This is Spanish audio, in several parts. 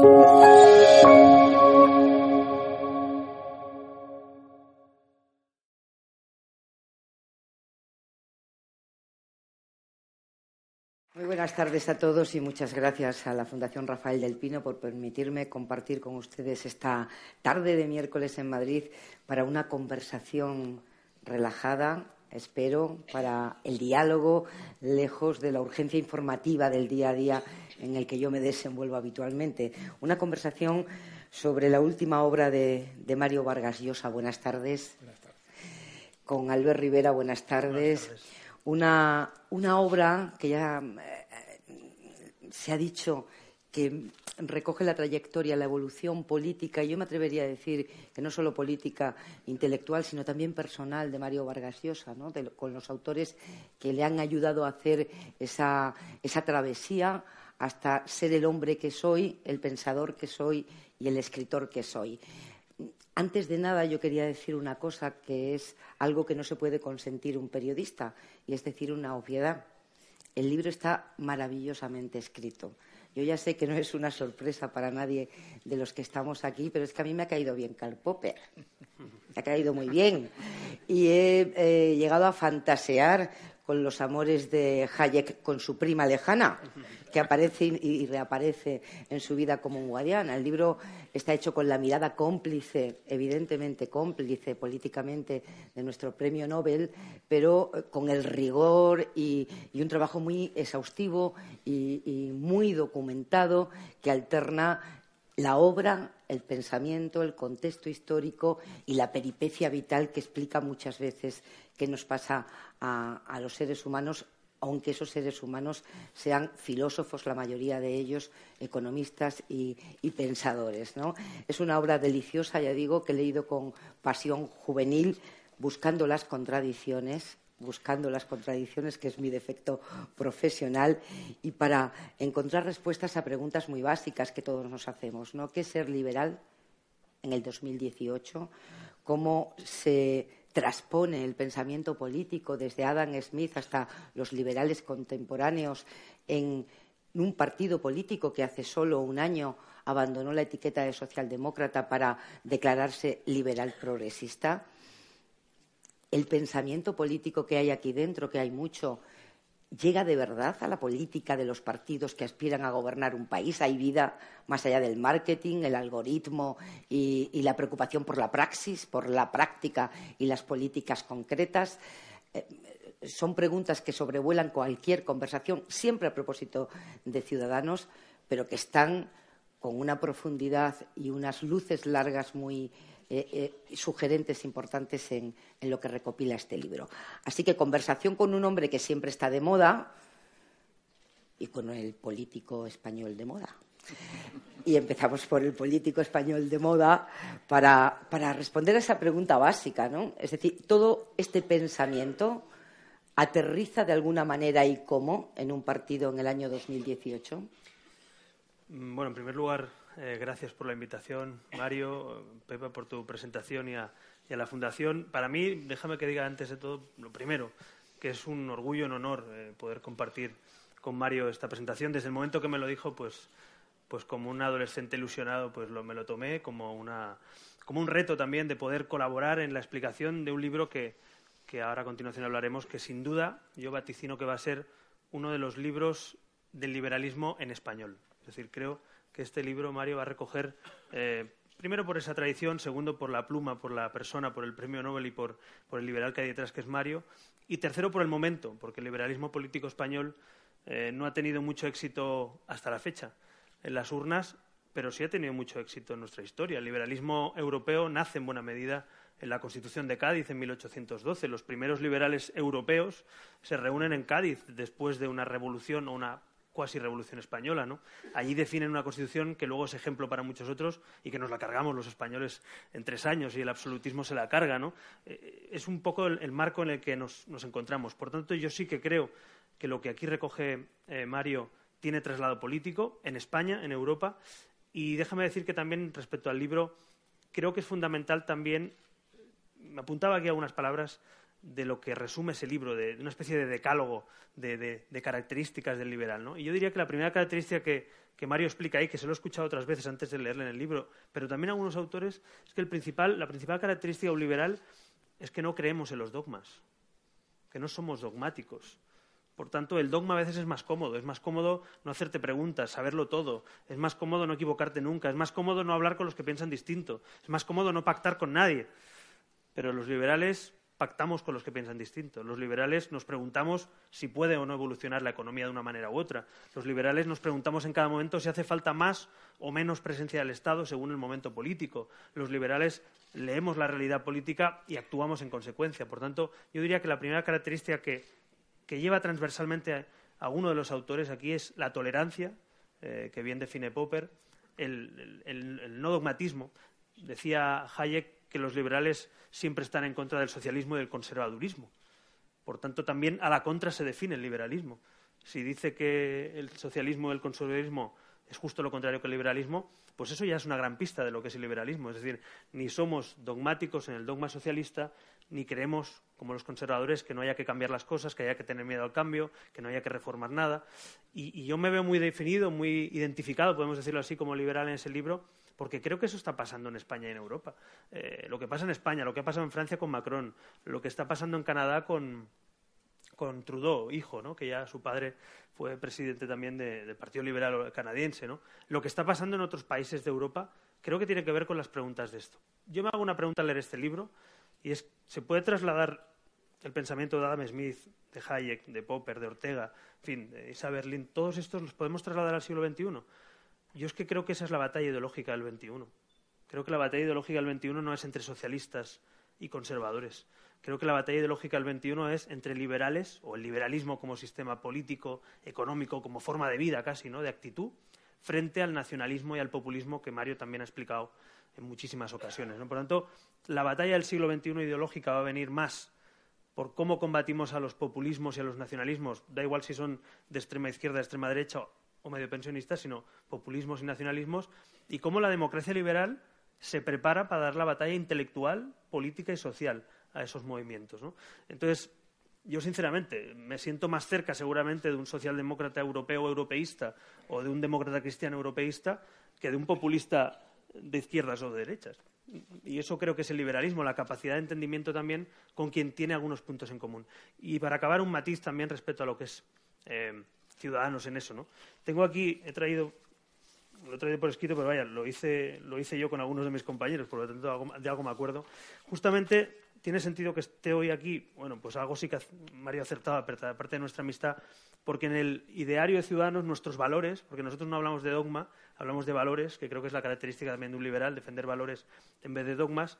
Muy buenas tardes a todos y muchas gracias a la Fundación Rafael del Pino por permitirme compartir con ustedes esta tarde de miércoles en Madrid para una conversación relajada, espero, para el diálogo, lejos de la urgencia informativa del día a día en el que yo me desenvuelvo habitualmente. Una conversación sobre la última obra de, Mario Vargas Llosa. Buenas tardes. Buenas tardes. Con Albert Rivera, buenas tardes. Una, una, obra que ya eh, se ha dicho que recoge la trayectoria, la evolución política, y yo me atrevería a decir que no solo política intelectual, sino también personal de Mario Vargas Llosa, con los autores que le han ayudado a hacer esa, esa travesía hasta ser el hombre que soy, el pensador que soy y el escritor que soy. Antes de nada, yo quería decir una cosa que es algo que no se puede consentir un periodista, y es decir, una obviedad. El libro está maravillosamente escrito. Yo ya sé que no es una sorpresa para nadie de los que estamos aquí, pero es que a mí me ha caído bien Karl Popper. Me ha caído muy bien. Y he eh, llegado a fantasear con los amores de Hayek con su prima lejana, que aparece y reaparece en su vida como un guardián. El libro está hecho con la mirada cómplice, evidentemente cómplice políticamente de nuestro premio Nobel, pero eh, con el rigor y, un trabajo muy exhaustivo y muy documentado que alterna la obra, el pensamiento, el contexto histórico y la peripecia vital que explica muchas veces qué nos pasa a, los seres humanos, aunque esos seres humanos sean filósofos, la mayoría de ellos economistas y, pensadores. Es una obra deliciosa, ya digo, que he leído con pasión juvenil, buscando las contradicciones buscando las contradicciones, que es mi defecto profesional, y para encontrar respuestas a preguntas muy básicas que todos nos hacemos, ¿no? ¿Qué es ser liberal en el 2018? ¿Cómo se transpone el pensamiento político desde Adam Smith hasta los liberales contemporáneos en un partido político que hace solo un año abandonó la etiqueta de socialdemócrata para declararse liberal progresista? El pensamiento político que hay aquí dentro, que hay mucho, llega de verdad a la política de los partidos que aspiran a gobernar un país. Hay vida más allá del marketing, el algoritmo y, la preocupación por la praxis, por la práctica y las políticas concretas. Eh, son preguntas que sobrevuelan cualquier conversación, siempre a propósito de ciudadanos, pero que están con una profundidad y unas luces largas muy eh, eh, sugerentes importantes en, lo que recopila este libro. Así que conversación con un hombre que siempre está de moda y con el político español de moda. Y empezamos por el político español de moda para, para responder a esa pregunta básica, ¿no? Es decir, todo este pensamiento aterriza de alguna manera y cómo en un partido en el año 2018. Bueno, en primer lugar, eh, gracias por la invitación, Mario, Pepa, por tu presentación y a, la Fundación. Para mí, déjame que diga antes de todo, lo primero, que es un orgullo, un honor eh, poder compartir con Mario esta presentación. Desde el momento que me lo dijo, pues, pues como un adolescente ilusionado, pues lo, me lo tomé como, una, como un reto también de poder colaborar en la explicación de un libro que, que ahora a continuación hablaremos, que sin duda yo vaticino que va a ser uno de los libros del liberalismo en español. Es decir, creo que este libro, Mario, va a recoger, eh, primero por esa tradición, segundo por la pluma, por la persona, por el premio Nobel y por, el liberal que hay detrás, que es Mario, y tercero por el momento, porque el liberalismo político español eh, no ha tenido mucho éxito hasta la fecha en las urnas, pero sí ha tenido mucho éxito en nuestra historia. El liberalismo europeo nace en buena medida en la Constitución de Cádiz en 1812. Los primeros liberales europeos se reúnen en Cádiz después de una revolución o una cuasi revolución española. ¿no? Allí definen una constitución que luego es ejemplo para muchos otros y que nos la cargamos los españoles en tres años y el absolutismo se la carga. ¿no? Eh, es un poco el, marco en el que nos, encontramos. Por tanto, yo sí que creo que lo que aquí recoge eh, Mario tiene traslado político en España, en Europa. Y déjame decir que también respecto al libro, creo que es fundamental también, me apuntaba aquí algunas palabras de lo que resume ese libro, de, una especie de decálogo de, características del liberal. ¿no? Y yo diría que la primera característica que, Mario explica ahí, que se lo he escuchado otras veces antes de leerle en el libro, pero también algunos autores, es que la principal característica de un liberal es que no creemos en los dogmas, que no somos dogmáticos. Por tanto, el dogma a veces es más cómodo, es más cómodo no hacerte preguntas, saberlo todo, es más cómodo no equivocarte nunca, es más cómodo no hablar con los que piensan distinto, es más cómodo no pactar con nadie. Pero los liberales pactamos con los que piensan distinto. Los liberales nos preguntamos si puede o no evolucionar la economía de una manera u otra. Los liberales nos preguntamos en cada momento si hace falta más o menos presencia del Estado según el momento político. Los liberales leemos la realidad política y actuamos en consecuencia. Por tanto, yo diría que la primera característica que, lleva transversalmente a, uno de los autores aquí es la tolerancia, eh, que bien define Popper, el no dogmatismo. Decía Hayek que los liberales siempre están en contra del socialismo y del conservadurismo. Por tanto, también a la contra se define el liberalismo. Si dice que el socialismo y el conservadurismo es justo lo contrario que el liberalismo, pues eso ya es una gran pista de lo que es el liberalismo. Es decir, ni somos dogmáticos en el dogma socialista, ni creemos, como los conservadores, que no haya que cambiar las cosas, que haya que tener miedo al cambio, que no haya que reformar nada. Y, y yo me veo muy definido, muy identificado, podemos decirlo así, como liberal en ese libro, porque creo que eso está pasando en España y en Europa. Eh, lo que pasa en España, lo que ha pasado en Francia con Macron, lo que está pasando en Canadá con, Trudeau, hijo, ¿no? que ya su padre fue presidente también del Partido Liberal canadiense. ¿no? Lo que está pasando en otros países de Europa creo que tiene que ver con las preguntas de esto. Yo me hago una pregunta al leer este libro y es, ¿se puede trasladar el pensamiento de Adam Smith, de Hayek, de Popper, de Ortega, en fin, de Isa Berlin, todos estos los podemos trasladar al siglo XXI? Yo es que creo que esa es la batalla ideológica del XXI. Creo que la batalla ideológica del XXI no es entre socialistas y conservadores. Creo que la batalla ideológica del XXI es entre liberales, o el liberalismo como sistema político, económico, como forma de vida casi, ¿no? de actitud, frente al nacionalismo y al populismo que Mario también ha explicado en muchísimas ocasiones. Por tanto, la batalla del siglo XXI ideológica va a venir más por cómo combatimos a los populismos y a los nacionalismos, da igual si son de extrema izquierda, de extrema derecha o medio pensionistas, sino populismos y nacionalismos, y cómo la democracia liberal se prepara para dar la batalla intelectual, política y social a esos movimientos. Entonces, yo sinceramente me siento más cerca seguramente de un socialdemócrata europeo europeísta o de un demócrata cristiano europeísta que de un populista de izquierdas o de derechas. Y eso creo que es el liberalismo, la capacidad de entendimiento también con quien tiene algunos puntos en común. Y para acabar, un matiz también respecto a lo que es eh, ciudadanos en eso, ¿no? Tengo aquí, he traído, lo he traído por escrito, pero vaya, lo hice, lo hice yo con algunos de mis compañeros, por lo tanto de algo me acuerdo. Justamente tiene sentido que esté hoy aquí, bueno, pues algo sí que Mario acertaba, aparte de nuestra amistad, porque en el ideario de Ciudadanos nuestros valores, porque nosotros no hablamos de dogma, hablamos de valores, que creo que es la característica también de un liberal, defender valores en vez de dogmas,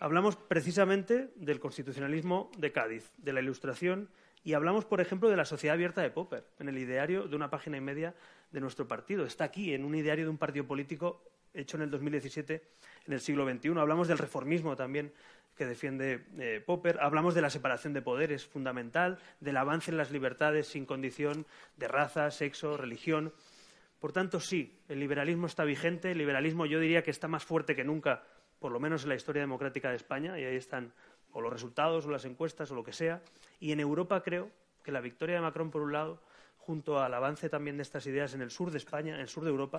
hablamos precisamente del constitucionalismo de Cádiz, de la ilustración y hablamos, por ejemplo, de la sociedad abierta de Popper, en el ideario de una página y media de nuestro partido. Está aquí, en un ideario de un partido político hecho en el 2017, en el siglo XXI. Hablamos del reformismo también que defiende eh, Popper. Hablamos de la separación de poderes fundamental, del avance en las libertades sin condición de raza, sexo, religión. Por tanto, sí, el liberalismo está vigente. El liberalismo yo diría que está más fuerte que nunca, por lo menos en la historia democrática de España, y ahí están o los resultados o las encuestas o lo que sea. Y en Europa creo que la victoria de Macron, por un lado, junto al avance también de estas ideas en el sur de España, en el sur de Europa,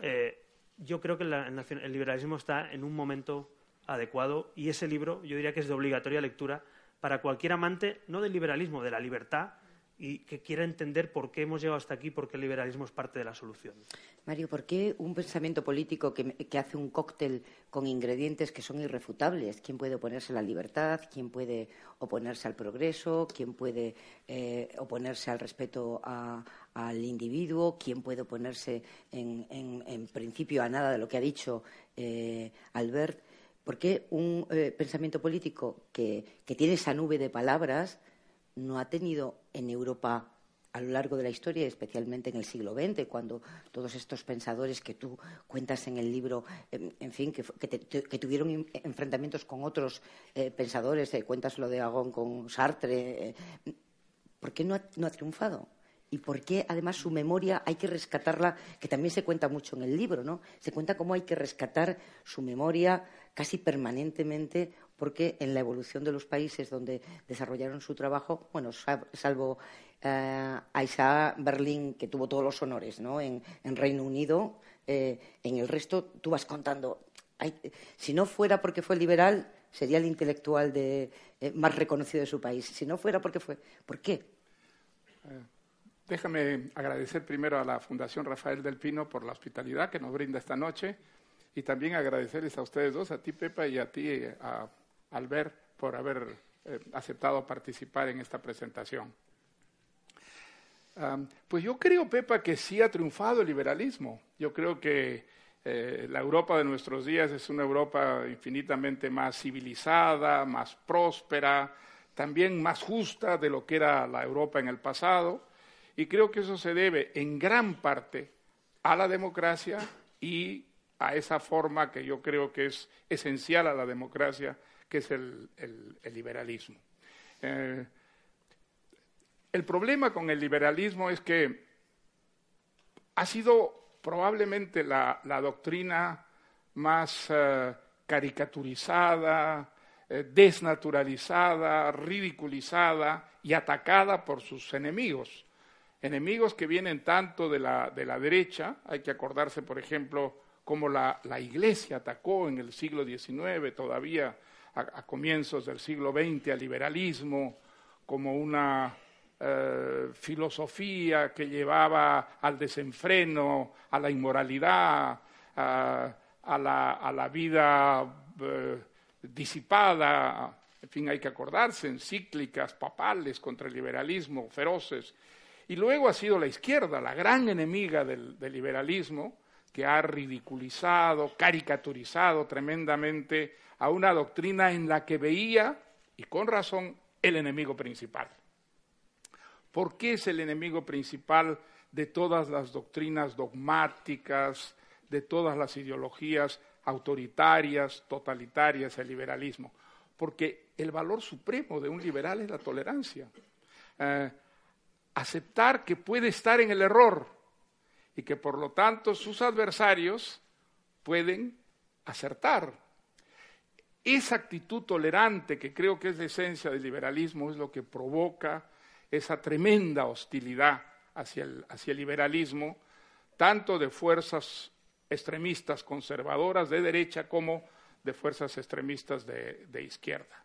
eh, yo creo que el liberalismo está en un momento adecuado y ese libro yo diría que es de obligatoria lectura para cualquier amante, no del liberalismo, de la libertad y que quiera entender por qué hemos llegado hasta aquí, porque el liberalismo es parte de la solución. Mario, ¿por qué un pensamiento político que, hace un cóctel con ingredientes que son irrefutables? ¿Quién puede oponerse a la libertad? ¿Quién puede oponerse al progreso? ¿Quién puede eh, oponerse al respeto al individuo? ¿Quién puede oponerse en, principio a nada de lo que ha dicho eh, Albert? ¿Por qué un eh, pensamiento político que tiene esa nube de palabras no ha tenido en Europa a lo largo de la historia, especialmente en el siglo XX, cuando todos estos pensadores que tú cuentas en el libro, en, fin, que, tuvieron enfrentamientos con otros eh, pensadores, eh, cuentas lo de Agón con Sartre, eh, ¿por qué no ha, triunfado? y por qué además su memoria hay que rescatarla, que también se cuenta mucho en el libro, ¿no? Se cuenta cómo hay que rescatar su memoria casi permanentemente, porque en la evolución de los países donde desarrollaron su trabajo, bueno, salvo eh, a Berlín, que tuvo todos los honores ¿no? en, Reino Unido, eh, en el resto tú vas contando. si no fuera porque fue liberal, sería el intelectual de, eh, más reconocido de su país. Si no fuera porque fue. ¿Por qué? déjame agradecer primero a la Fundación Rafael del Pino por la hospitalidad que nos brinda esta noche y también agradecerles a ustedes dos, a ti Pepa y a ti, a Albert, por haber aceptado participar en esta presentación pues yo creo, Pepa, que sí ha triunfado el liberalismo. Yo creo que eh, la Europa de nuestros días es una Europa infinitamente más civilizada, más próspera, también más justa de lo que era la Europa en el pasado. Y creo que eso se debe en gran parte a la democracia y a esa forma que yo creo que es esencial a la democracia, que es el, liberalismo. Eh, el problema con el liberalismo es que ha sido probablemente la, doctrina más eh, caricaturizada, eh, desnaturalizada, ridiculizada y atacada por sus enemigos. Enemigos que vienen tanto de la, derecha, hay que acordarse, por ejemplo, cómo la, Iglesia atacó en el siglo XIX, todavía a comienzos del siglo XX, al liberalismo como una eh, filosofía que llevaba al desenfreno, a la inmoralidad, a, la, vida eh, disipada, en fin, hay que acordarse, encíclicas papales contra el liberalismo, feroces. Y luego ha sido la izquierda, la gran enemiga del liberalismo, que ha ridiculizado, caricaturizado tremendamente a una doctrina en la que veía, y con razón, el enemigo principal. ¿Por qué es el enemigo principal de todas las doctrinas dogmáticas, de todas las ideologías autoritarias, totalitarias, el liberalismo? Porque el valor supremo de un liberal es la tolerancia. Eh, aceptar que puede estar en el error y que por lo tanto sus adversarios pueden acertar. Esa actitud tolerante, que creo que es la esencia del liberalismo, es lo que provoca esa tremenda hostilidad hacia el, liberalismo, tanto de fuerzas extremistas conservadoras de derecha como de fuerzas extremistas de, izquierda.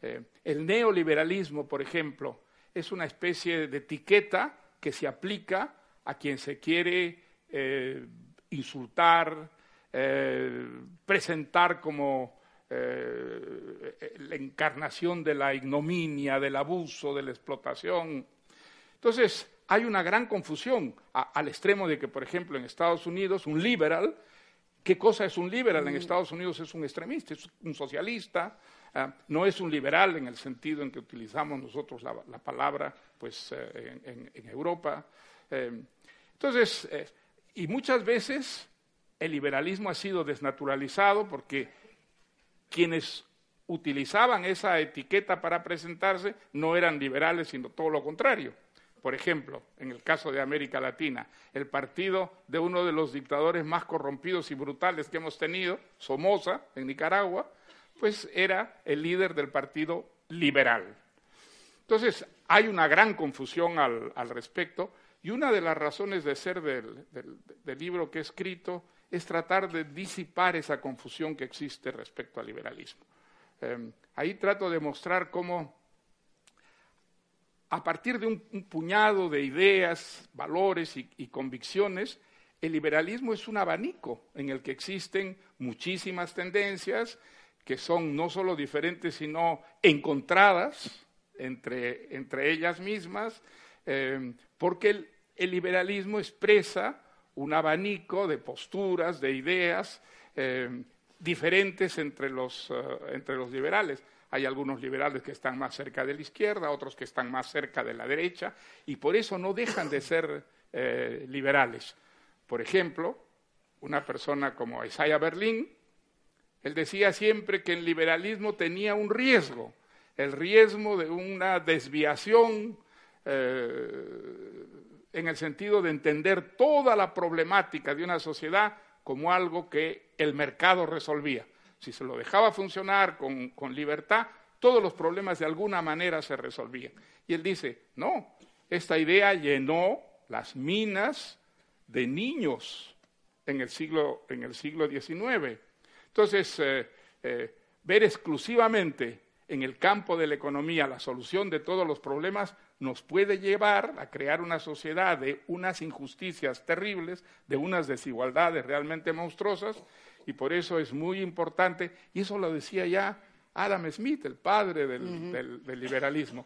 Eh, el neoliberalismo, por ejemplo, es una especie de etiqueta que se aplica a quien se quiere eh, insultar, eh, presentar como eh, la encarnación de la ignominia, del abuso, de la explotación. Entonces, hay una gran confusión al extremo de que, por ejemplo, en Estados Unidos, un liberal, ¿qué cosa es un liberal? En mm. Estados Unidos es un extremista, es un socialista, ah, no es un liberal en el sentido en que utilizamos nosotros la, palabra pues, eh, en, Europa. Eh, entonces, y muchas veces el liberalismo ha sido desnaturalizado porque quienes utilizaban esa etiqueta para presentarse no eran liberales, sino todo lo contrario. Por ejemplo, en el caso de América Latina, el partido de uno de los dictadores más corrompidos y brutales que hemos tenido, Somoza, en Nicaragua, pues era el líder del partido liberal. Entonces, hay una gran confusión al, respecto y una de las razones de ser del, del libro que he escrito es tratar de disipar esa confusión que existe respecto al liberalismo. Em, ahí trato de mostrar cómo, a partir de un, puñado de ideas, valores y, convicciones, el liberalismo es un abanico en el que existen muchísimas tendencias que son no solo diferentes, sino encontradas entre, ellas mismas, em, porque el liberalismo expresa un abanico de posturas, de ideas eh, diferentes entre los, eh, entre los liberales. hay algunos liberales que están más cerca de la izquierda, otros que están más cerca de la derecha, y por eso no dejan de ser eh, liberales. Por ejemplo, una persona como Isaiah Berlin, él decía siempre que el liberalismo tenía un riesgo, el riesgo de una desviación en el sentido de entender toda la problemática de una sociedad como algo que el mercado resolvía. Si se lo dejaba funcionar con, con libertad, todos los problemas de alguna manera se resolvían. Y él dice, no, esta idea llenó las minas de niños en el siglo, en el siglo XIX. Entonces, eh, eh, ver exclusivamente en el campo de la economía la solución de todos los problemas nos puede llevar a crear una sociedad de unas injusticias terribles, de unas desigualdades realmente monstruosas, y por eso es muy importante, y eso lo decía ya Adam Smith, el padre del, del liberalismo,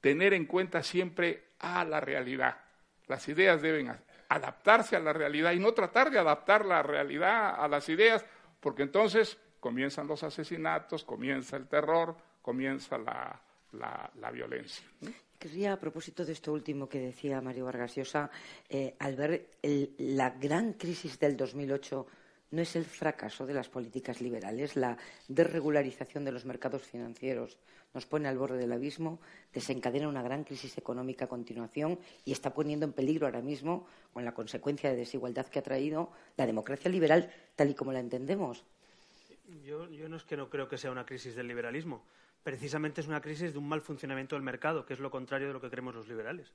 tener en cuenta siempre a la realidad. Las ideas deben adaptarse a la realidad y no tratar de adaptar la realidad a las ideas, porque entonces comienzan los asesinatos, comienza el terror, comienza la, la, violencia. Quería, a propósito de esto último que decía Mario Vargas Llosa, eh, al ver la gran crisis del 2008 ¿No es el fracaso de las políticas liberales, la desregularización de los mercados financieros nos pone al borde del abismo, desencadena una gran crisis económica a continuación y está poniendo en peligro ahora mismo, con la consecuencia de desigualdad que ha traído, la democracia liberal tal y como la entendemos? Yo, no es que no creo que sea una crisis del liberalismo. Precisamente es una crisis de un mal funcionamiento del mercado, que es lo contrario de lo que creemos los liberales.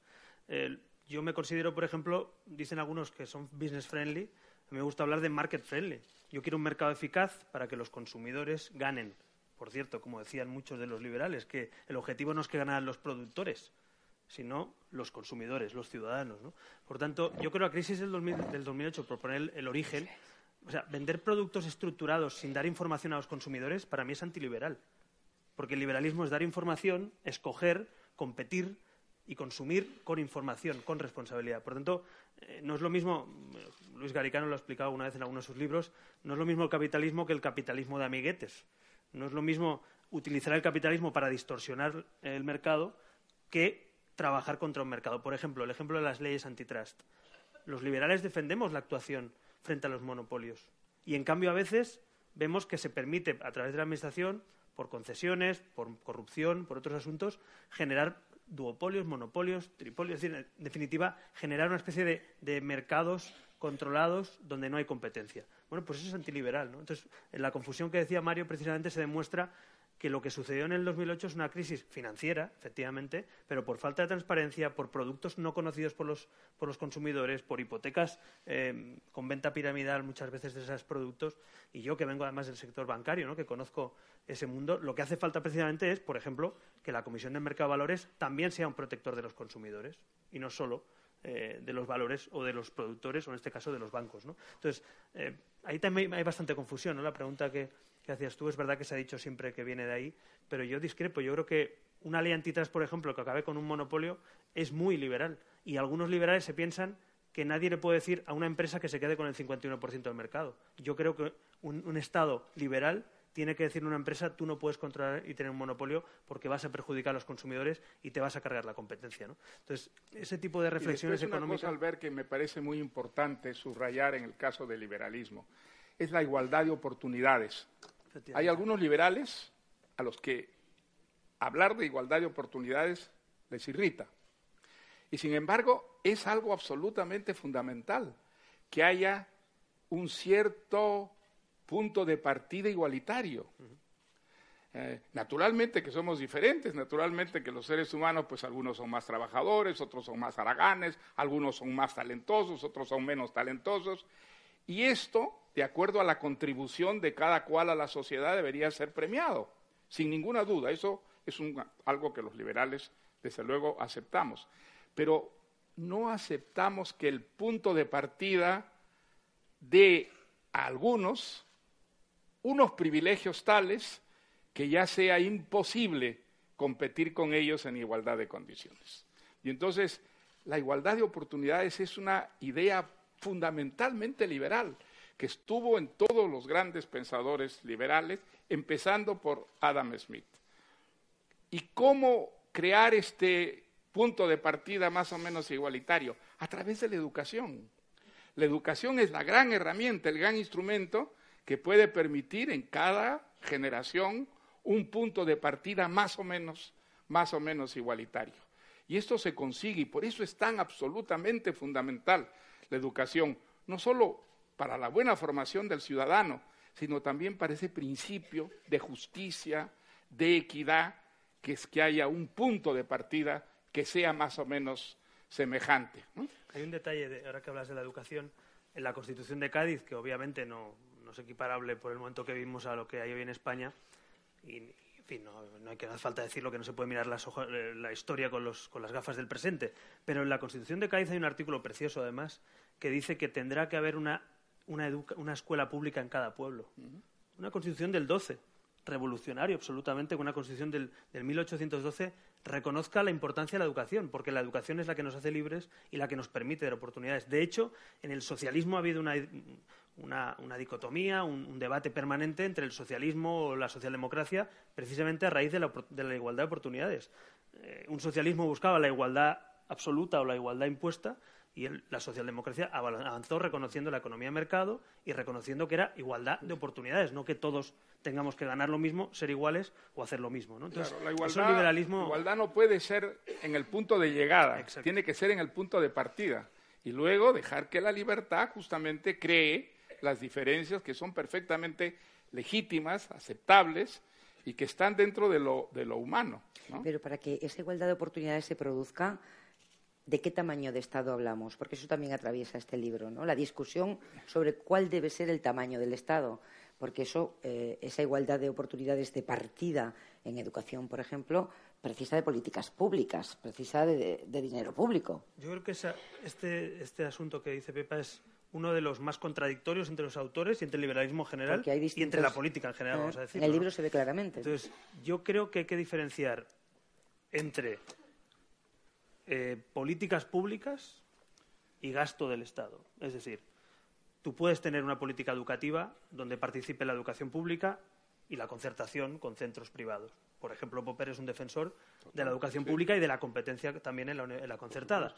yo me considero, por ejemplo, dicen algunos que son business friendly, me gusta hablar de market friendly. Yo quiero un mercado eficaz para que los consumidores ganen. Por cierto, como decían muchos de los liberales, que el objetivo no es que ganen los productores, sino los consumidores, los ciudadanos. Por tanto, yo creo que la crisis del, 2008, por poner el, origen, o sea, vender productos estructurados sin dar información a los consumidores, para mí es antiliberal. Porque el liberalismo es dar información, escoger, competir y consumir con información, con responsabilidad. Por tanto, eh, no es lo mismo, Luis Garicano lo ha explicado una vez en alguno de sus libros, no es lo mismo el capitalismo que el capitalismo de amiguetes. No es lo mismo utilizar el capitalismo para distorsionar el mercado que trabajar contra un mercado. Por ejemplo, el ejemplo de las leyes antitrust. Los liberales defendemos la actuación frente a los monopolios y, en cambio, a veces vemos que se permite, a través de la Administración, por concesiones, por corrupción, por otros asuntos, generar duopolios, monopolios, tripolios, es decir, en definitiva, generar una especie de, mercados controlados donde no hay competencia. Bueno, pues eso es antiliberal. ¿no? Entonces, en la confusión que decía Mario, precisamente se demuestra que lo que sucedió en el 2008 es una crisis financiera, efectivamente, pero por falta de transparencia, por productos no conocidos por los, por los consumidores, por hipotecas eh, con venta piramidal muchas veces de esos productos. Y yo, que vengo además del sector bancario, ¿no? que conozco ese mundo, lo que hace falta precisamente es, por ejemplo, que la Comisión del Mercado de Valores también sea un protector de los consumidores y no solo eh, de los valores o de los productores, o en este caso de los bancos. ¿no? Entonces, eh, ahí también hay bastante confusión. ¿no? La pregunta que, hacías tú es verdad que se ha dicho siempre que viene de ahí, pero yo discrepo. Yo creo que una ley por ejemplo, que acabe con un monopolio, es muy liberal. Y algunos liberales se piensan que nadie le puede decir a una empresa que se quede con el 51% del mercado. Yo creo que un Estado liberal tiene que decir una empresa tú no puedes controlar y tener un monopolio porque vas a perjudicar a los consumidores y te vas a cargar la competencia. ¿no? Entonces, ese tipo de reflexiones y económicas. Una cosa, ver que me parece muy importante subrayar en el caso del liberalismo es la igualdad de oportunidades. Hay algunos liberales a los que hablar de igualdad de oportunidades les irrita. Y sin embargo, es algo absolutamente fundamental que haya un cierto punto de partida igualitario. Eh, naturalmente que somos diferentes, naturalmente que los seres humanos, pues algunos son más trabajadores, otros son más haraganes, algunos son más talentosos, otros son menos talentosos. Y esto, de acuerdo a la contribución de cada cual a la sociedad, debería ser premiado, sin ninguna duda. Eso es algo que los liberales, desde luego, aceptamos. Pero no aceptamos que el punto de partida de algunos unos privilegios tales que ya sea imposible competir con ellos en igualdad de condiciones. Y entonces, la igualdad de oportunidades es una idea fundamentalmente liberal, que estuvo en todos los grandes pensadores liberales, empezando por Adam Smith. ¿Y cómo crear este punto de partida más o menos igualitario? A través de la educación. La educación es la gran herramienta, el gran instrumento que puede permitir en cada generación un punto de partida más o menos, más o menos igualitario. Y esto se consigue y por eso es tan absolutamente fundamental la educación, no solo para la buena formación del ciudadano, sino también para ese principio de justicia, de equidad, que es que haya un punto de partida que sea más o menos semejante. Hay un detalle, ahora que hablas de la educación, en la Constitución de Cádiz, que obviamente no, es equiparable por el momento que vivimos a lo que hay hoy en España, y, en fin, no, hay que dar falta decirlo que no se puede mirar eh, la historia con, las gafas del presente, pero en la Constitución de Cádiz hay un artículo precioso, además, que dice que tendrá que haber una, escuela pública en cada pueblo. Una Constitución del 12 revolucionario absolutamente que una constitución del, del, 1812 reconozca la importancia de la educación, porque la educación es la que nos hace libres y la que nos permite dar oportunidades. De hecho, en el socialismo ha habido una, una, dicotomía, un, debate permanente entre el socialismo o la socialdemocracia, precisamente a raíz de la, igualdad de oportunidades. Eh, un socialismo buscaba la igualdad absoluta o la igualdad impuesta y la socialdemocracia avanzó reconociendo la economía de mercado y reconociendo que era igualdad de oportunidades, no que todos tengamos que ganar lo mismo, ser iguales o hacer lo mismo. ¿no? Entonces, la igualdad, no puede ser en el punto de llegada, tiene que ser en el punto de partida y luego dejar que la libertad justamente cree las diferencias que son perfectamente legítimas, aceptables y que están dentro de lo, de lo humano. Pero para que esa igualdad de oportunidades se produzca, de qué tamaño de Estado hablamos, porque eso también atraviesa este libro, ¿no? La discusión sobre cuál debe ser el tamaño del Estado, porque eso, eh, esa igualdad de oportunidades de partida en educación, por ejemplo, precisa de políticas públicas, precisa de, dinero público. Yo creo que este, este, asunto que dice Pepa es uno de los más contradictorios entre los autores y entre el liberalismo general y entre la política en general, vamos a decir. En el libro se ve claramente. Entonces, yo creo que hay que diferenciar entre eh, políticas públicas y gasto del Estado. Es decir, tú puedes tener una política educativa donde participe la educación pública y la concertación con centros privados. Por ejemplo, Popper es un defensor de la educación pública y de la competencia también en la, concertada.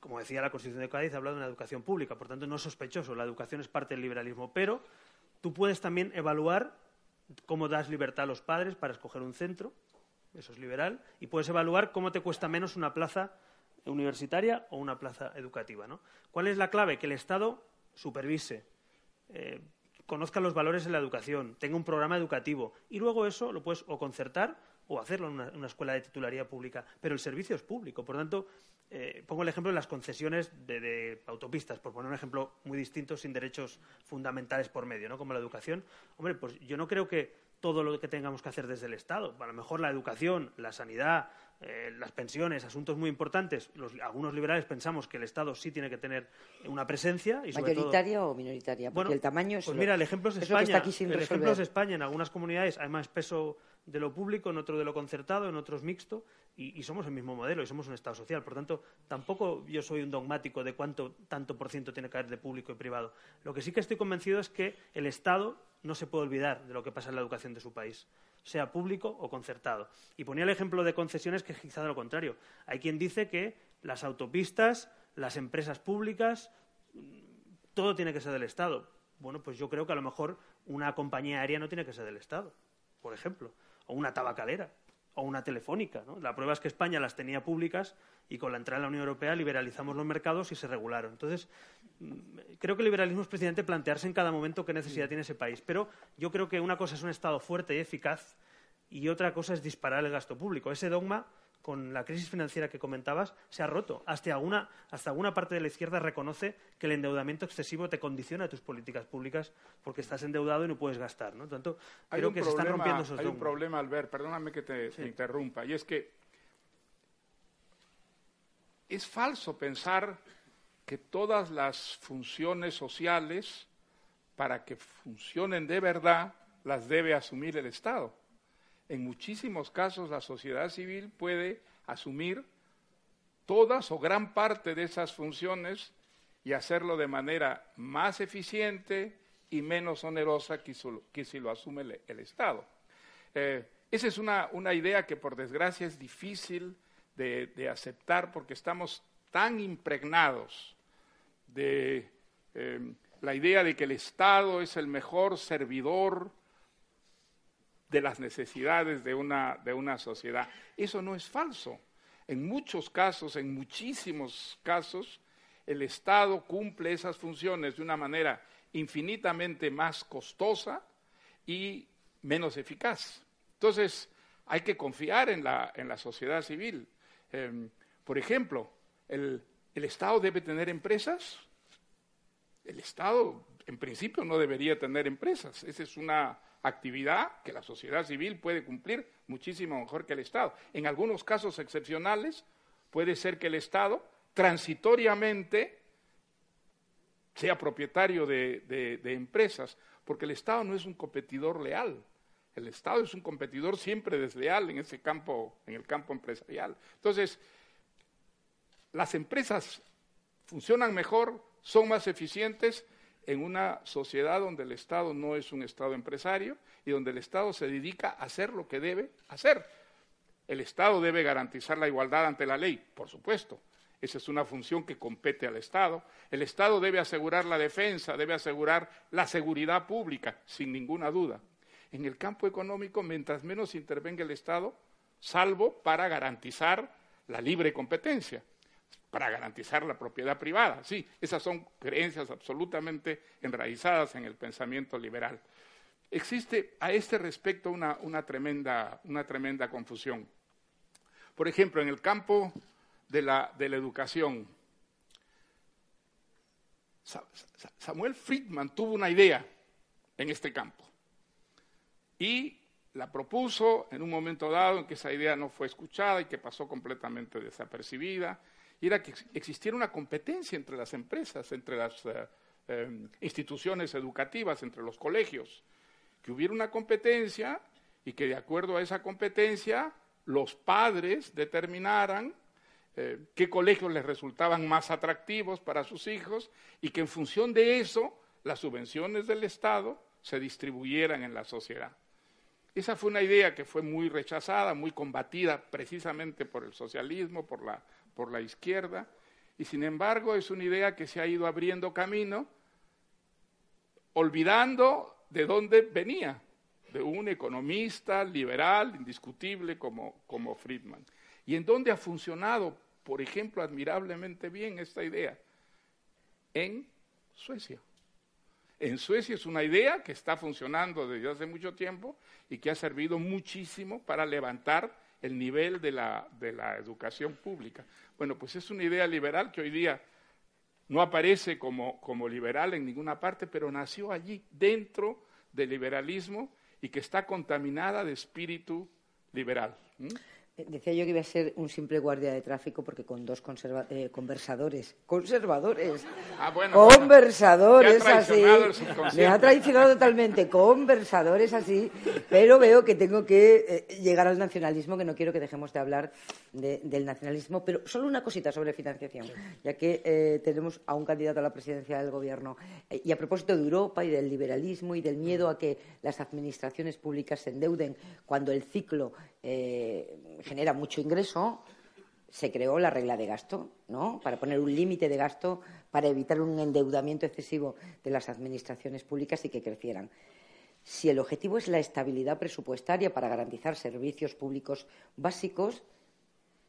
Como decía la Constitución de Cádiz, habla de una educación pública, por tanto no es sospechoso, la educación es parte del liberalismo, pero tú puedes también evaluar cómo das libertad a los padres para escoger un centro, eso es liberal, y puedes evaluar cómo te cuesta menos una plaza universitaria o una plaza educativa. ¿no? ¿Cuál es la clave? Que el Estado supervise, eh, conozca los valores en la educación, tenga un programa educativo y luego eso lo puedes o concertar o hacerlo en una, escuela de titularidad pública. Pero el servicio es público. Por tanto, eh, pongo el ejemplo de las concesiones de, autopistas, por poner un ejemplo muy distinto, sin derechos fundamentales por medio, ¿no? como la educación. Hombre, pues yo no creo que todo lo que tengamos que hacer desde el Estado. A lo mejor la educación, la sanidad, eh, las pensiones, asuntos muy importantes. algunos liberales pensamos que el Estado sí tiene que tener una presencia. Y ¿Mayoritaria o minoritaria? Porque el tamaño es Pues mira, el ejemplo es España. el ejemplo es España. En algunas comunidades hay más peso de lo público, en otro de lo concertado, en otros mixto, y, somos el mismo modelo y somos un Estado social. Por tanto, tampoco yo soy un dogmático de cuánto tanto por ciento tiene que haber de público y privado. Lo que sí que estoy convencido es que el Estado no se puede olvidar de lo que pasa en la educación de su país sea público o concertado. Y ponía el ejemplo de concesiones que quizá de lo contrario. Hay quien dice que las autopistas, las empresas públicas, todo tiene que ser del Estado. Bueno, pues yo creo que a lo mejor una compañía aérea no tiene que ser del Estado, por ejemplo, o una tabacalera o una telefónica. La prueba es que España las tenía públicas y con la entrada en la Unión Europea liberalizamos los mercados y se regularon. Entonces, mm, creo que el liberalismo es precisamente plantearse en cada momento qué necesidad tiene ese país. Pero yo creo que una cosa es un Estado fuerte y eficaz y otra cosa es disparar el gasto público. Ese dogma con la crisis financiera que comentabas, se ha roto. Hasta alguna, hasta alguna parte de la izquierda reconoce que el endeudamiento excesivo te condiciona tus políticas públicas porque estás endeudado y no puedes gastar. ¿no? Tanto, creo que se están rompiendo esos Hay un problema, Albert, perdóname que te, interrumpa, y es que es falso pensar que todas las funciones sociales, para que funcionen de verdad, las debe asumir el Estado en muchísimos casos la sociedad civil puede asumir todas o gran parte de esas funciones y hacerlo de manera más eficiente y menos onerosa que, si lo asume el, Estado. Eh, Esa es una, idea que por desgracia es difícil de, aceptar porque estamos tan impregnados de eh, la idea de que el Estado es el mejor servidor de las necesidades de una, de una sociedad. Eso no es falso. En muchos casos, en muchísimos casos, el Estado cumple esas funciones de una manera infinitamente más costosa y menos eficaz. Entonces, hay que confiar en la, en la sociedad civil. Em, por ejemplo, el, ¿el Estado debe tener empresas? El Estado, en principio, no debería tener empresas. Esa es una actividad que la sociedad civil puede cumplir muchísimo mejor que el Estado. En algunos casos excepcionales, puede ser que el Estado transitoriamente sea propietario de, empresas, porque el Estado no es un competidor leal. El Estado es un competidor siempre desleal en ese campo, en el campo empresarial. Entonces, las empresas funcionan mejor, son más eficientes en una sociedad donde el Estado no es un Estado empresario y donde el Estado se dedica a hacer lo que debe hacer. El Estado debe garantizar la igualdad ante la ley, por supuesto, esa es una función que compete al Estado. El Estado debe asegurar la defensa, debe asegurar la seguridad pública, sin ninguna duda. En el campo económico, mientras menos intervenga el Estado, salvo para garantizar la libre competencia, para garantizar la propiedad privada. Sí, esas son creencias absolutamente enraizadas en el pensamiento liberal. Existe a este respecto una, tremenda, una tremenda confusión. Por ejemplo, en el campo de la, de la educación. Samuel Friedman tuvo una idea en este campo y la propuso en un momento dado en que esa idea no fue escuchada y que pasó completamente desapercibida, y era que existiera una competencia entre las empresas, entre las eh, em, instituciones educativas, entre los colegios, que hubiera una competencia y que de acuerdo a esa competencia los padres determinaran eh, qué colegios les resultaban más atractivos para sus hijos y que en función de eso las subvenciones del Estado se distribuyeran en la sociedad. Esa fue una idea que fue muy rechazada, muy combatida precisamente por el socialismo, por la, por la izquierda, y sin embargo es una idea que se ha ido abriendo camino, olvidando de dónde venía, de un economista liberal, indiscutible como, como Friedman. ¿Y en dónde ha funcionado por ejemplo, admirablemente bien esta idea en Suecia. En Suecia es una idea que está funcionando desde hace mucho tiempo y que ha servido muchísimo para levantar el nivel de la, de la educación pública. Bueno, pues es una idea liberal que hoy día no aparece como, como liberal en ninguna parte, pero nació allí, dentro del liberalismo, y que está contaminada de espíritu liberal. Decía yo que iba a ser un simple guardia de tráfico porque con dos eh, conversadores, conservadores, ah, conversadores así, me ha traicionado totalmente, conversadores así, pero veo que tengo que eh, llegar al nacionalismo, que no quiero que dejemos de hablar del nacionalismo, pero solo una cosita sobre financiación, ya que eh, tenemos a un candidato a la presidencia del gobierno. y a propósito de Europa y del liberalismo y del miedo a que las administraciones públicas se endeuden cuando el ciclo genera mucho ingreso, se creó la regla de gasto, ¿no? Para poner un límite de gasto, para evitar un endeudamiento excesivo de las administraciones públicas y que crecieran. Si el objetivo es la estabilidad presupuestaria para garantizar servicios públicos básicos,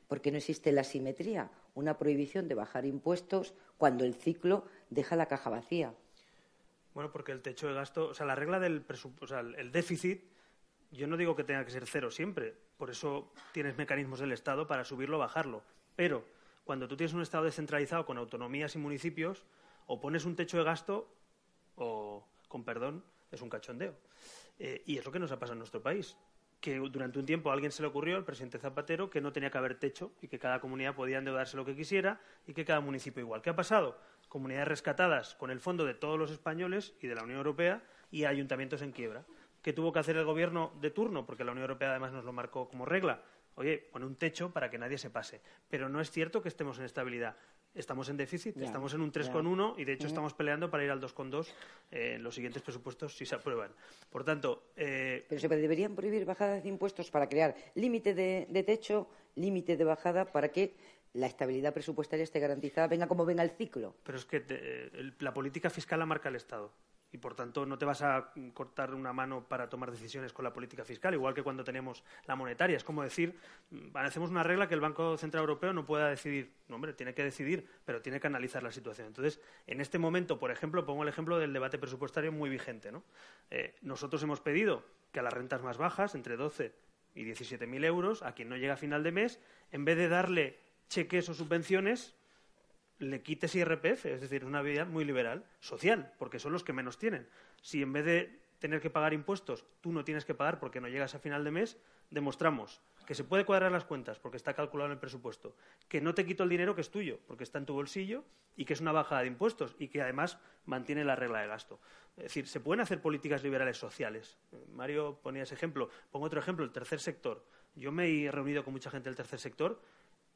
¿por qué no existe la simetría? Una prohibición de bajar impuestos cuando el ciclo deja la caja vacía. Bueno, porque el techo de gasto, o sea, la regla del presupuesto, o sea, el déficit yo no digo que tenga que ser cero siempre, por eso tienes mecanismos del Estado para subirlo o bajarlo. Pero cuando tú tienes un Estado descentralizado con autonomías y municipios, o pones un techo de gasto o, con perdón, es un cachondeo. Eh, y es lo que nos ha pasado en nuestro país. Que durante un tiempo a alguien se le ocurrió, el presidente Zapatero, que no tenía que haber techo y que cada comunidad podía endeudarse lo que quisiera y que cada municipio igual. ¿Qué ha pasado? Comunidades rescatadas con el fondo de todos los españoles y de la Unión Europea y ayuntamientos en quiebra que tuvo que hacer el gobierno de turno, porque la Unión Europea además nos lo marcó como regla. Oye, pone un techo para que nadie se pase. Pero no es cierto que estemos en estabilidad. estamos en déficit, estamos en un 3,1 y de hecho estamos peleando para ir al 2,2 en los siguientes presupuestos si se aprueban. Por tanto. Eh, Pero se deberían prohibir bajadas de impuestos para crear límite de, techo, límite de bajada, para que la estabilidad presupuestaria esté garantizada, venga como venga el ciclo. Pero es que eh, la política fiscal la marca el Estado y por tanto no te vas a cortar una mano para tomar decisiones con la política fiscal, igual que cuando tenemos la monetaria. Es como decir, mm, hacemos una regla que el Banco Central Europeo no pueda decidir. No, hombre, tiene que decidir, pero tiene que analizar la situación. Entonces, en este momento, por ejemplo, pongo el ejemplo del debate presupuestario muy vigente. Eh, nosotros hemos pedido que a las rentas más bajas, entre 12 y 17.000 euros, a quien no llega a final de mes, en vez de darle cheques o subvenciones, le quites IRPF, es decir, una vida muy liberal, social, porque son los que menos tienen. Si en vez de tener que pagar impuestos, tú no tienes que pagar porque no llegas a final de mes, demostramos que se puede cuadrar las cuentas porque está calculado en el presupuesto, que no te quito el dinero que es tuyo porque está en tu bolsillo y que es una bajada de impuestos y que además mantiene la regla de gasto. Es decir, se pueden hacer políticas liberales sociales. Mario ponía ese ejemplo. Pongo otro ejemplo, el tercer sector. Yo me he reunido con mucha gente del tercer sector.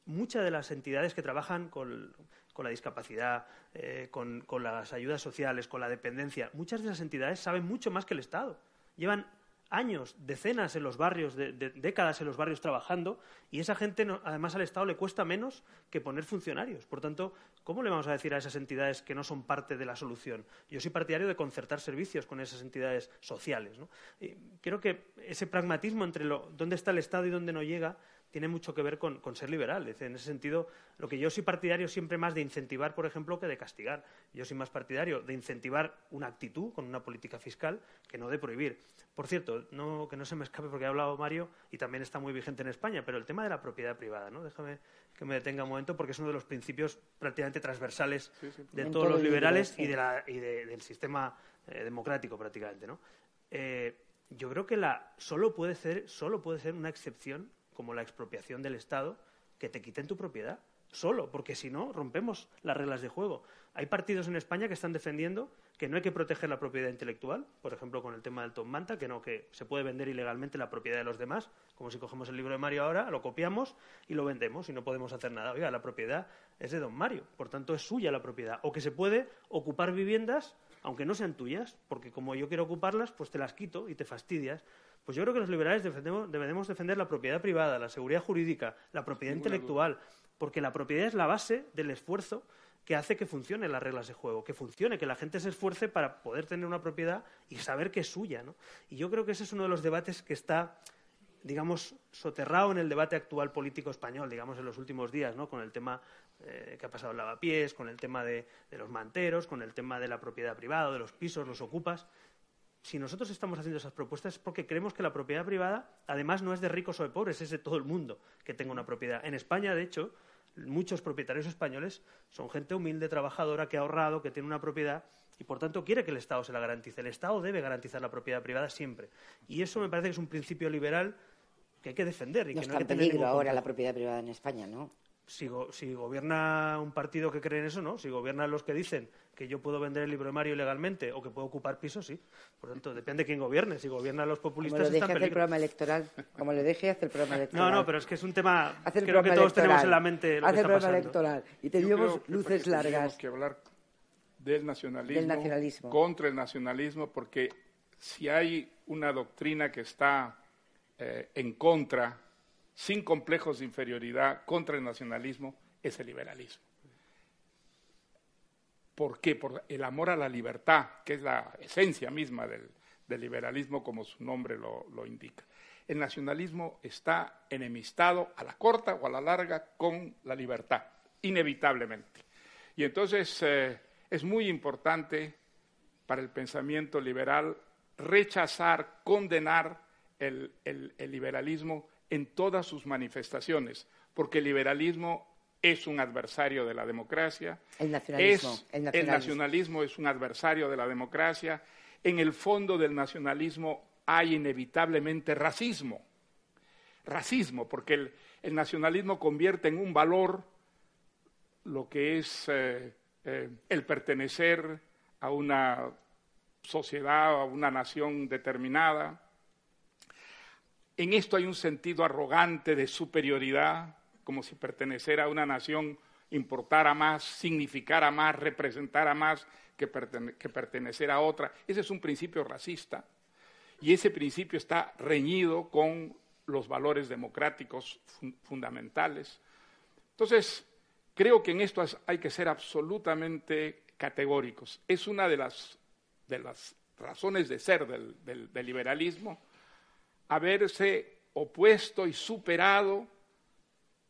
Muchas de las entidades que trabajan con, con la discapacidad, eh, con, las ayudas sociales, con la dependencia. Muchas de esas entidades saben mucho más que el Estado. Llevan años, decenas en los barrios, décadas en los barrios trabajando y esa gente, además al Estado le cuesta menos que poner funcionarios. Por tanto, ¿cómo le vamos a decir a esas entidades que no son parte de la solución? Yo soy partidario de concertar servicios con esas entidades sociales. creo que ese pragmatismo entre dónde está el Estado y dónde no llega tiene mucho que ver con, ser liberal. en ese sentido, lo que yo soy partidario siempre más de incentivar, por ejemplo, que de castigar. Yo soy más partidario de incentivar una actitud con una política fiscal que no de prohibir. Por cierto, que no se me escape porque ha hablado Mario y también está muy vigente en España, pero el tema de la propiedad privada, ¿no? Déjame que me detenga un momento porque es uno de los principios prácticamente transversales de todos los liberales y, del sistema eh, democrático prácticamente, ¿no? Eh, yo creo que la, solo puede ser solo puede ser una excepción como la expropiación del Estado, que te quiten tu propiedad solo, porque si no, rompemos las reglas de juego. Hay partidos en España que están defendiendo que no hay que proteger la propiedad intelectual, por ejemplo, con el tema del Tom Manta, que no, que se puede vender ilegalmente la propiedad de los demás, como si cogemos el libro de Mario ahora, lo copiamos y lo vendemos y no podemos hacer nada. Oiga, la propiedad es de don Mario, por tanto es suya la propiedad. O que se puede ocupar viviendas, aunque no sean tuyas, porque como yo quiero ocuparlas, pues te las quito y te fastidias. Pues yo creo que los liberales debemos defender la propiedad privada, la seguridad jurídica, la propiedad intelectual, porque la propiedad es la base del esfuerzo que hace que funcionen las reglas de juego, que funcione, que la gente se esfuerce para poder tener una propiedad y saber que es suya. ¿no? Y yo creo que ese es uno de los debates que está, digamos, soterrado en el debate actual político español, digamos, en los últimos días, ¿no? con el tema eh, que ha pasado en Lavapiés, con el tema de, de, los manteros, con el tema de la propiedad privada, de los pisos, los ocupas si nosotros estamos haciendo esas propuestas es porque creemos que la propiedad privada, además, no es de ricos o de pobres, es de todo el mundo que tenga una propiedad. En España, de hecho, muchos propietarios españoles son gente humilde, trabajadora, que ha ahorrado, que tiene una propiedad y, por tanto, quiere que el Estado se la garantice. El Estado debe garantizar la propiedad privada siempre. Y eso me parece que es un principio liberal que hay que defender. Y no que no hay que peligro ahora la propiedad privada en España, ¿no? Si, si, gobierna un partido que cree en eso, ¿no? Si gobiernan los que dicen que yo puedo vender el libro de Mario legalmente o que puedo ocupar pisos, sí. Por lo tanto, depende de quién gobierne. Si gobiernan los populistas, Como le deje hacer el programa electoral. Como le deje hacer el programa electoral. No, no, pero es que es un tema. creo que todos tenemos en la mente lo Hace que el programa electoral. Y tenemos luces largas. Tenemos que hablar del nacionalismo, contra el nacionalismo, porque si hay una doctrina que está eh, en contra, sin complejos de inferioridad, contra el nacionalismo, es el liberalismo. ¿Por qué? Por el amor a la libertad, que es la esencia misma del, liberalismo, como su nombre lo, indica. El nacionalismo está enemistado a la corta o a la larga con la libertad, inevitablemente. Y entonces eh, es muy importante para el pensamiento liberal rechazar, condenar el liberalismo en todas sus manifestaciones, porque el liberalismo es un adversario de la democracia. El nacionalismo. el, nacionalismo. es un adversario de la democracia. En el fondo del nacionalismo hay inevitablemente racismo. Racismo, porque el, nacionalismo convierte en un valor lo que es eh, eh, el pertenecer a una sociedad, a una nación determinada. En esto hay un sentido arrogante de superioridad, como si perteneciera a una nación importara más, significara más, representara más que, pertenecer a otra. Ese es un principio racista y ese principio está reñido con los valores democráticos fundamentales. Entonces, creo que en esto hay que ser absolutamente categóricos. Es una de las, razones de ser del liberalismo haberse opuesto y superado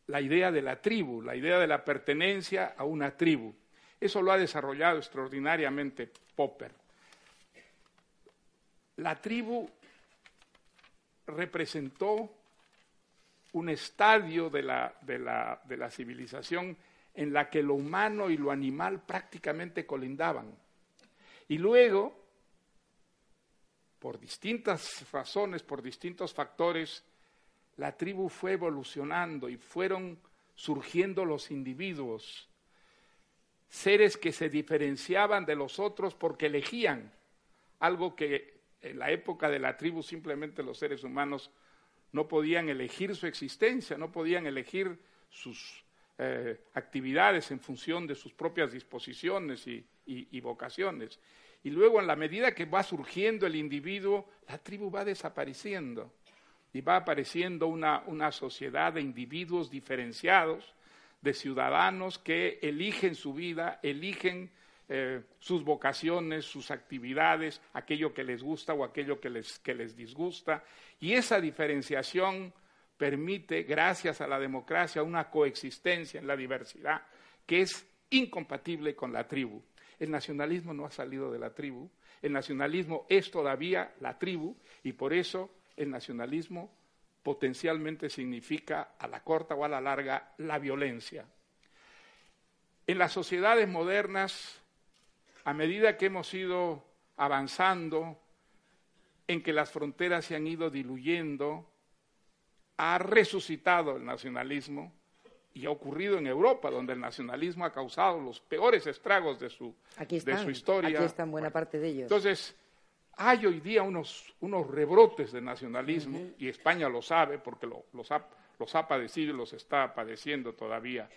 la idea de la tribu, la idea de la pertenencia a una tribu. Eso lo ha desarrollado extraordinariamente Popper. La tribu representó un estadio de la, de, la, de la, civilización en la que lo humano y lo animal prácticamente colindaban. Y luego, por distintas razones, por distintos factores, la tribu fue evolucionando y fueron surgiendo los individuos, seres que se diferenciaban de los otros porque elegían algo que en la época de la tribu simplemente los seres humanos no podían elegir su existencia, no podían elegir sus eh, actividades en función de sus propias disposiciones y vocaciones. Y luego, en la medida que va surgiendo el individuo, la tribu va desapareciendo y va apareciendo una, sociedad de individuos diferenciados, de ciudadanos que eligen su vida, eligen eh, sus vocaciones, sus actividades, aquello que les gusta o aquello que les, que les disgusta. Y esa diferenciación permite, gracias a la democracia, una coexistencia en la diversidad que es incompatible con la tribu. El nacionalismo no ha salido de la tribu, el nacionalismo es todavía la tribu y por eso el nacionalismo potencialmente significa a la corta o a la larga la violencia. En las sociedades modernas, a medida que hemos ido avanzando, en que las fronteras se han ido diluyendo, ha resucitado el nacionalismo y ha ocurrido en Europa, donde el nacionalismo ha causado los peores estragos de su, de su historia. Aquí están buena parte de ellos. Entonces, hay hoy día unos, unos rebrotes de nacionalismo, y España lo sabe porque los, ha, los ha padecido y los está padeciendo todavía.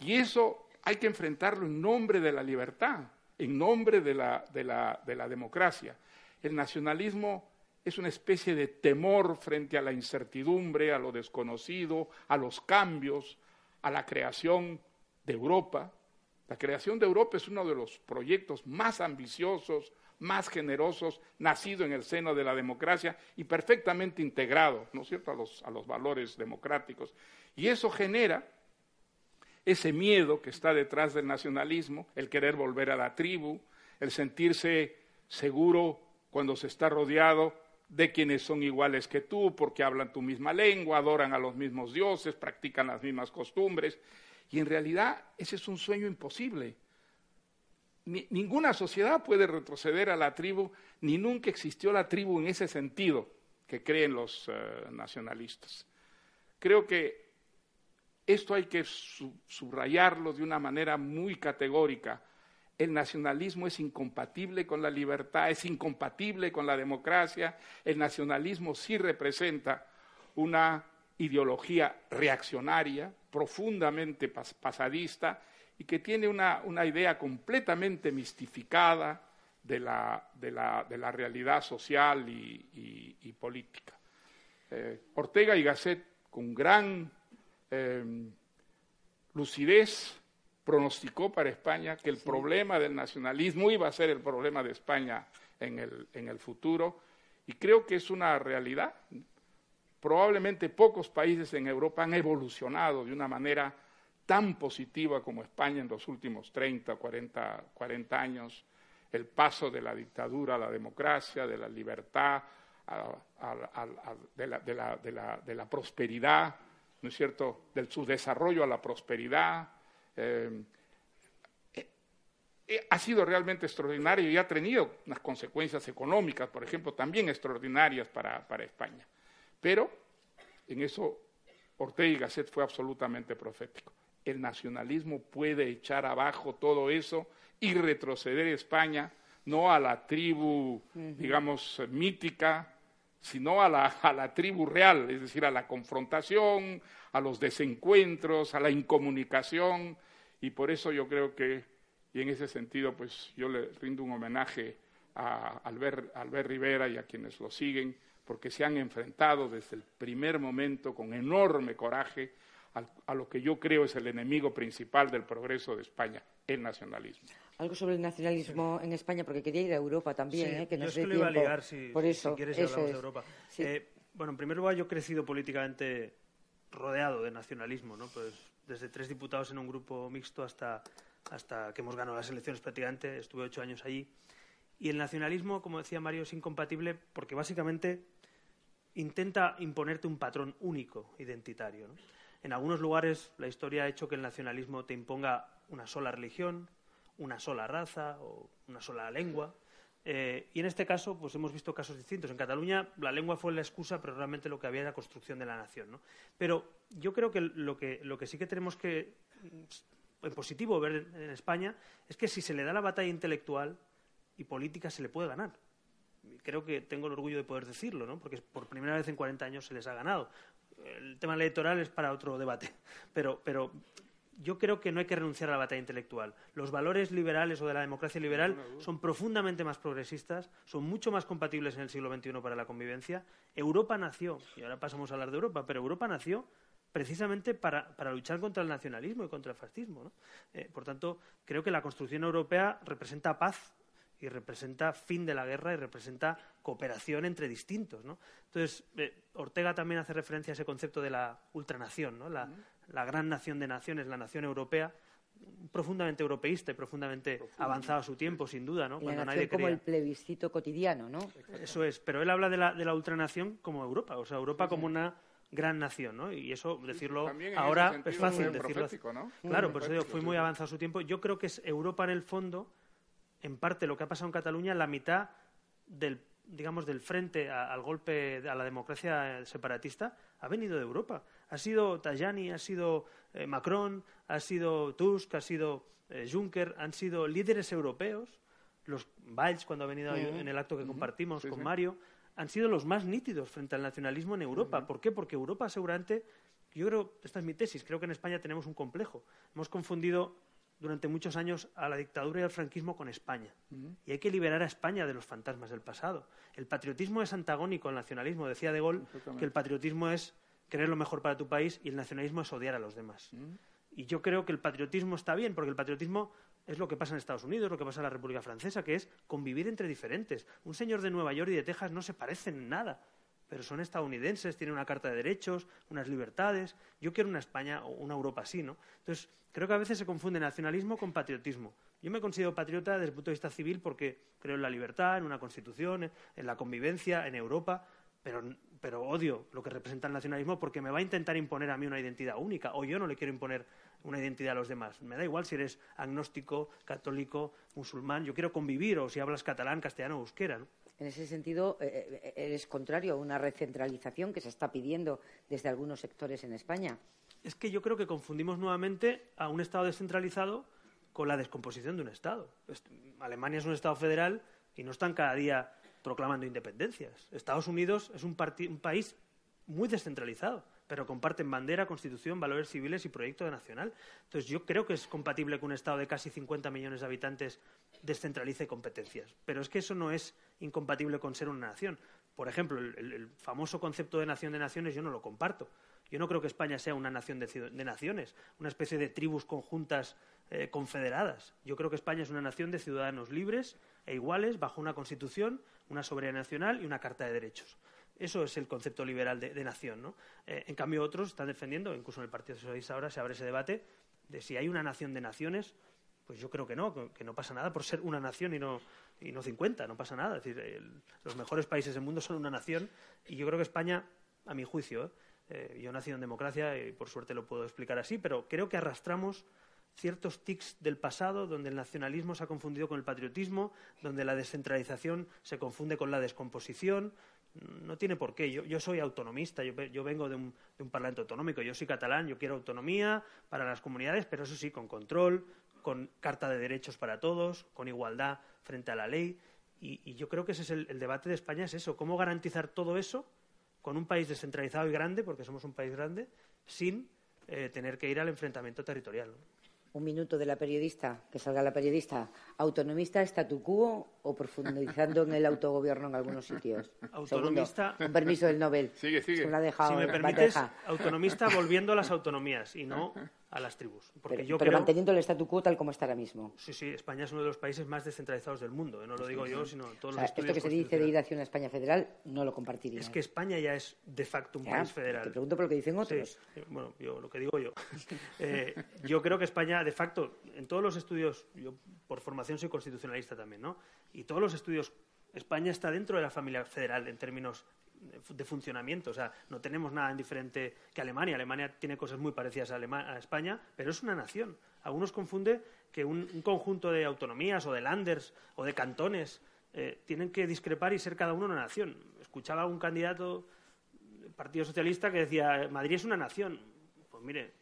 Y eso hay que enfrentarlo en nombre de la libertad, en nombre de la, de la, de la democracia. El nacionalismo es una especie de temor frente a la incertidumbre, a lo desconocido, a los cambios, a la creación de Europa. La creación de Europa es uno de los proyectos más ambiciosos, más generosos, nacido en el seno de la democracia y perfectamente integrado, ¿no es cierto?, a los, a los valores democráticos. Y eso genera ese miedo que está detrás del nacionalismo, el querer volver a la tribu, el sentirse seguro cuando se está rodeado de quienes son iguales que tú, porque hablan tu misma lengua, adoran a los mismos dioses, practican las mismas costumbres. Y en realidad ese es un sueño imposible ninguna sociedad puede retroceder a la tribu, ni nunca existió la tribu en ese sentido que creen los eh, nacionalistas. Creo que esto hay que subrayarlo de una manera muy categórica. El nacionalismo es incompatible con la libertad, es incompatible con la democracia. El nacionalismo sí representa una ideología reaccionaria, profundamente pasadista, y que tiene una, idea completamente mistificada de la, de la, de la realidad social y, política. Eh, Ortega y Gasset, con gran em, lucidez, pronosticó para España que el problema del nacionalismo iba a ser el problema de España en el, en el futuro, y creo que es una realidad. Probablemente pocos países en Europa han evolucionado de una manera tan positiva como España en los últimos 30, 40, 40 años, el paso de la dictadura a la democracia, de la libertad, de, la, prosperidad, ¿no es cierto?, del su desarrollo a la prosperidad. Eh, eh, eh, ha sido realmente extraordinario y ha tenido unas consecuencias económicas, por ejemplo, también extraordinarias para, para España. Pero en eso Ortega y Gasset fue absolutamente profético el nacionalismo puede echar abajo todo eso y retroceder España no a la tribu, digamos, mítica, sino a la, a la tribu real, es decir, a la confrontación, a los desencuentros, a la incomunicación, Y por eso yo creo que, y en ese sentido, pues yo le rindo un homenaje a Albert, Albert Rivera y a quienes lo siguen, porque se han enfrentado desde el primer momento con enorme coraje a lo que yo creo es el enemigo principal del progreso de España, el nacionalismo. Algo sobre el nacionalismo en España, porque quería ir a Europa también, ¿eh? que no yo sé iba a ligar, si, Por eso, quieres hablamos de Europa. Eh, bueno, en primer lugar, yo he crecido políticamente rodeado de nacionalismo, ¿no? Pues desde tres diputados en un grupo mixto hasta, hasta que hemos ganado las elecciones prácticamente, estuve ocho años allí. Y el nacionalismo, como decía Mario, es incompatible porque básicamente intenta imponerte un patrón único, identitario. ¿no? En algunos lugares la historia ha hecho que el nacionalismo te imponga una sola religión, una sola raza o una sola lengua. Eh, y en este caso, pues hemos visto casos distintos. En Cataluña la lengua fue la excusa, pero realmente lo que había era la construcción de la nación. ¿no? Pero yo creo que lo, que lo que sí que tenemos que, en positivo, ver en España es que si se le da la batalla intelectual y política, se le puede ganar creo que tengo el orgullo de poder decirlo, ¿no? porque por primera vez en 40 años se les ha ganado el tema electoral es para otro debate, pero, pero yo creo que no hay que renunciar a la batalla intelectual. Los valores liberales o de la democracia liberal son profundamente más progresistas, son mucho más compatibles en el siglo XXI para la convivencia. Europa nació, y ahora pasamos a hablar de Europa, pero Europa nació precisamente para, luchar contra el nacionalismo y contra el fascismo. Eh, por tanto, creo que la construcción europea representa paz y representa fin de la guerra y representa cooperación entre distintos. ¿no? Entonces, eh, Ortega también hace referencia a ese concepto de la ultranación, ¿no? la, gran nación de naciones, la nación europea, profundamente europeísta y profundamente avanzado a su tiempo, sin duda, ¿no? Cuando nadie como el plebiscito cotidiano, ¿no? Eso es, pero él habla de la, de la ultranación como Europa, o sea, Europa como una gran nación, ¿no? Y eso, decirlo ahora es fácil decirlo. ¿no? Claro, por eso digo, fue muy avanzado a su tiempo. Yo creo que es Europa en el fondo en parte lo que ha pasado en Cataluña, la mitad del digamos del frente al golpe a la democracia separatista ha venido de Europa. Ha sido Tajani, ha sido eh, Macron, ha sido Tusk, ha sido eh, Juncker, han sido líderes europeos. Los Valls, cuando ha venido en el acto que compartimos con Mario, han sido los más nítidos frente al nacionalismo en Europa. ¿Por qué? Porque Europa seguramente, yo creo, esta es mi tesis, creo que en España tenemos un complejo. Hemos confundido durante muchos años a la dictadura y al franquismo con España. Y hay que liberar a España de los fantasmas del pasado. El patriotismo es antagónico al nacionalismo. Decía De Gaulle que el patriotismo es querer lo mejor para tu país y el nacionalismo es odiar a los demás. Y yo creo que el patriotismo está bien, porque el patriotismo es lo que pasa en Estados Unidos, lo que pasa en la República Francesa, que es convivir entre diferentes. Un señor de Nueva York y de Texas no se parecen en nada pero son estadounidenses, tienen una carta de derechos, unas libertades. Yo quiero una España o una Europa así, ¿no? Entonces, creo que a veces se confunde nacionalismo con patriotismo. Yo me considero patriota desde el punto de vista civil porque creo en la libertad, en una constitución, en la convivencia, en Europa, pero, pero odio lo que representa el nacionalismo porque me va a intentar imponer a mí una identidad única o yo no le quiero imponer una identidad a los demás. Me da igual si eres agnóstico, católico, musulmán, yo quiero convivir o si hablas catalán, castellano o euskera, ¿no? En ese sentido, eh, eh, eres contrario a una recentralización que se está pidiendo desde algunos sectores en España. Es que yo creo que confundimos nuevamente a un Estado descentralizado con la descomposición de un Estado. Alemania es un Estado federal y no están cada día proclamando independencias. Estados Unidos es un, un país muy descentralizado pero comparten bandera, constitución, valores civiles y proyecto nacional. Entonces, yo creo que es compatible que un Estado de casi 50 millones de habitantes descentralice competencias. Pero es que eso no es incompatible con ser una nación. Por ejemplo, el, famoso concepto de nación de naciones yo no lo comparto. Yo no creo que España sea una nación de, naciones, una especie de tribus conjuntas eh, confederadas. Yo creo que España es una nación de ciudadanos libres e iguales bajo una constitución, una soberanía nacional y una carta de derechos. Eso es el concepto liberal de, nación. ¿no? Eh, en cambio, otros están defendiendo, incluso en el Partido Socialista ahora se abre ese debate, de si hay una nación de naciones, pues yo creo que no, que, no pasa nada por ser una nación y no, y no 50, no pasa nada. Es decir, los mejores países del mundo son una nación y yo creo que España, a mi juicio, ¿eh? Eh, yo nacido en democracia y por suerte lo puedo explicar así, pero creo que arrastramos ciertos tics del pasado donde el nacionalismo se ha confundido con el patriotismo, donde la descentralización se confunde con la descomposición, no tiene por qué. Yo, soy autonomista, yo, vengo de un, parlamento autonómico, yo soy catalán, yo quiero autonomía para las comunidades, pero eso sí, con control, con carta de derechos para todos, con igualdad frente a la ley. Y, yo creo que ese es el, debate de España, es eso, cómo garantizar todo eso con un país descentralizado y grande, porque somos un país grande, sin eh, tener que ir al enfrentamiento territorial. Un minuto de la periodista, que salga la periodista, autonomista, statu quo o profundizando en el autogobierno en algunos sitios. Autonomista. con permiso del Nobel. Sigue, sigue. Se me ha dejado si me permites, autonomista volviendo a las autonomías y no a las tribus. Porque Pero, yo pero creo... manteniendo el statu quo tal como está ahora mismo. Sí, sí, España es uno de los países más descentralizados del mundo. ¿eh? No lo digo yo, sino todos O sea, los esto que se dice de ir hacia una España federal, no lo compartiría. Es que España ya es de facto un Ya, país federal. Te pregunto por lo que dicen otros. eh, bueno, yo lo que digo yo. Eh, yo creo que España, de facto, en todos los estudios, yo por formación soy constitucionalista también, ¿no? Y todos los estudios, España está dentro de la familia federal en términos de fu- de funcionamiento. O sea, no tenemos nada en diferente que Alemania. Alemania tiene cosas muy parecidas a, a España, pero es una nación. Algunos confunde que un, un conjunto de autonomías o de landers o de cantones eh, tienen que discrepar y ser cada uno una nación. Escuchaba a un candidato del Partido Socialista que decía Madrid es una nación. Pues mire,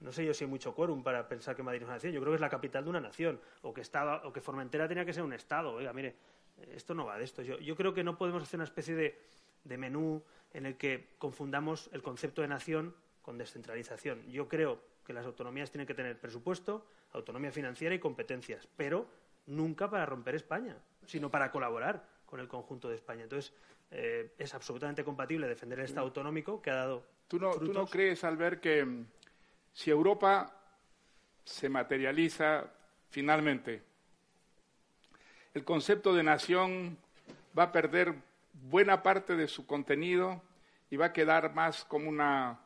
no sé yo si hay mucho quórum para pensar que Madrid es una nación. Yo creo que es la capital de una nación. O que, estaba, o que Formentera tenía que ser un Estado. Oiga, mire, esto no va de esto. Yo, yo creo que no podemos hacer una especie de, de menú en el que confundamos el concepto de nación con descentralización. Yo creo que las autonomías tienen que tener presupuesto, autonomía financiera y competencias, pero nunca para romper España, sino para colaborar con el conjunto de España. Entonces, eh, es absolutamente compatible defender el Estado autonómico que ha dado ¿Tú no, ¿Tú no crees, Albert, que mm, si Europa se materializa finalmente, el concepto de nación va a perder buena parte de su contenido y va a quedar más como una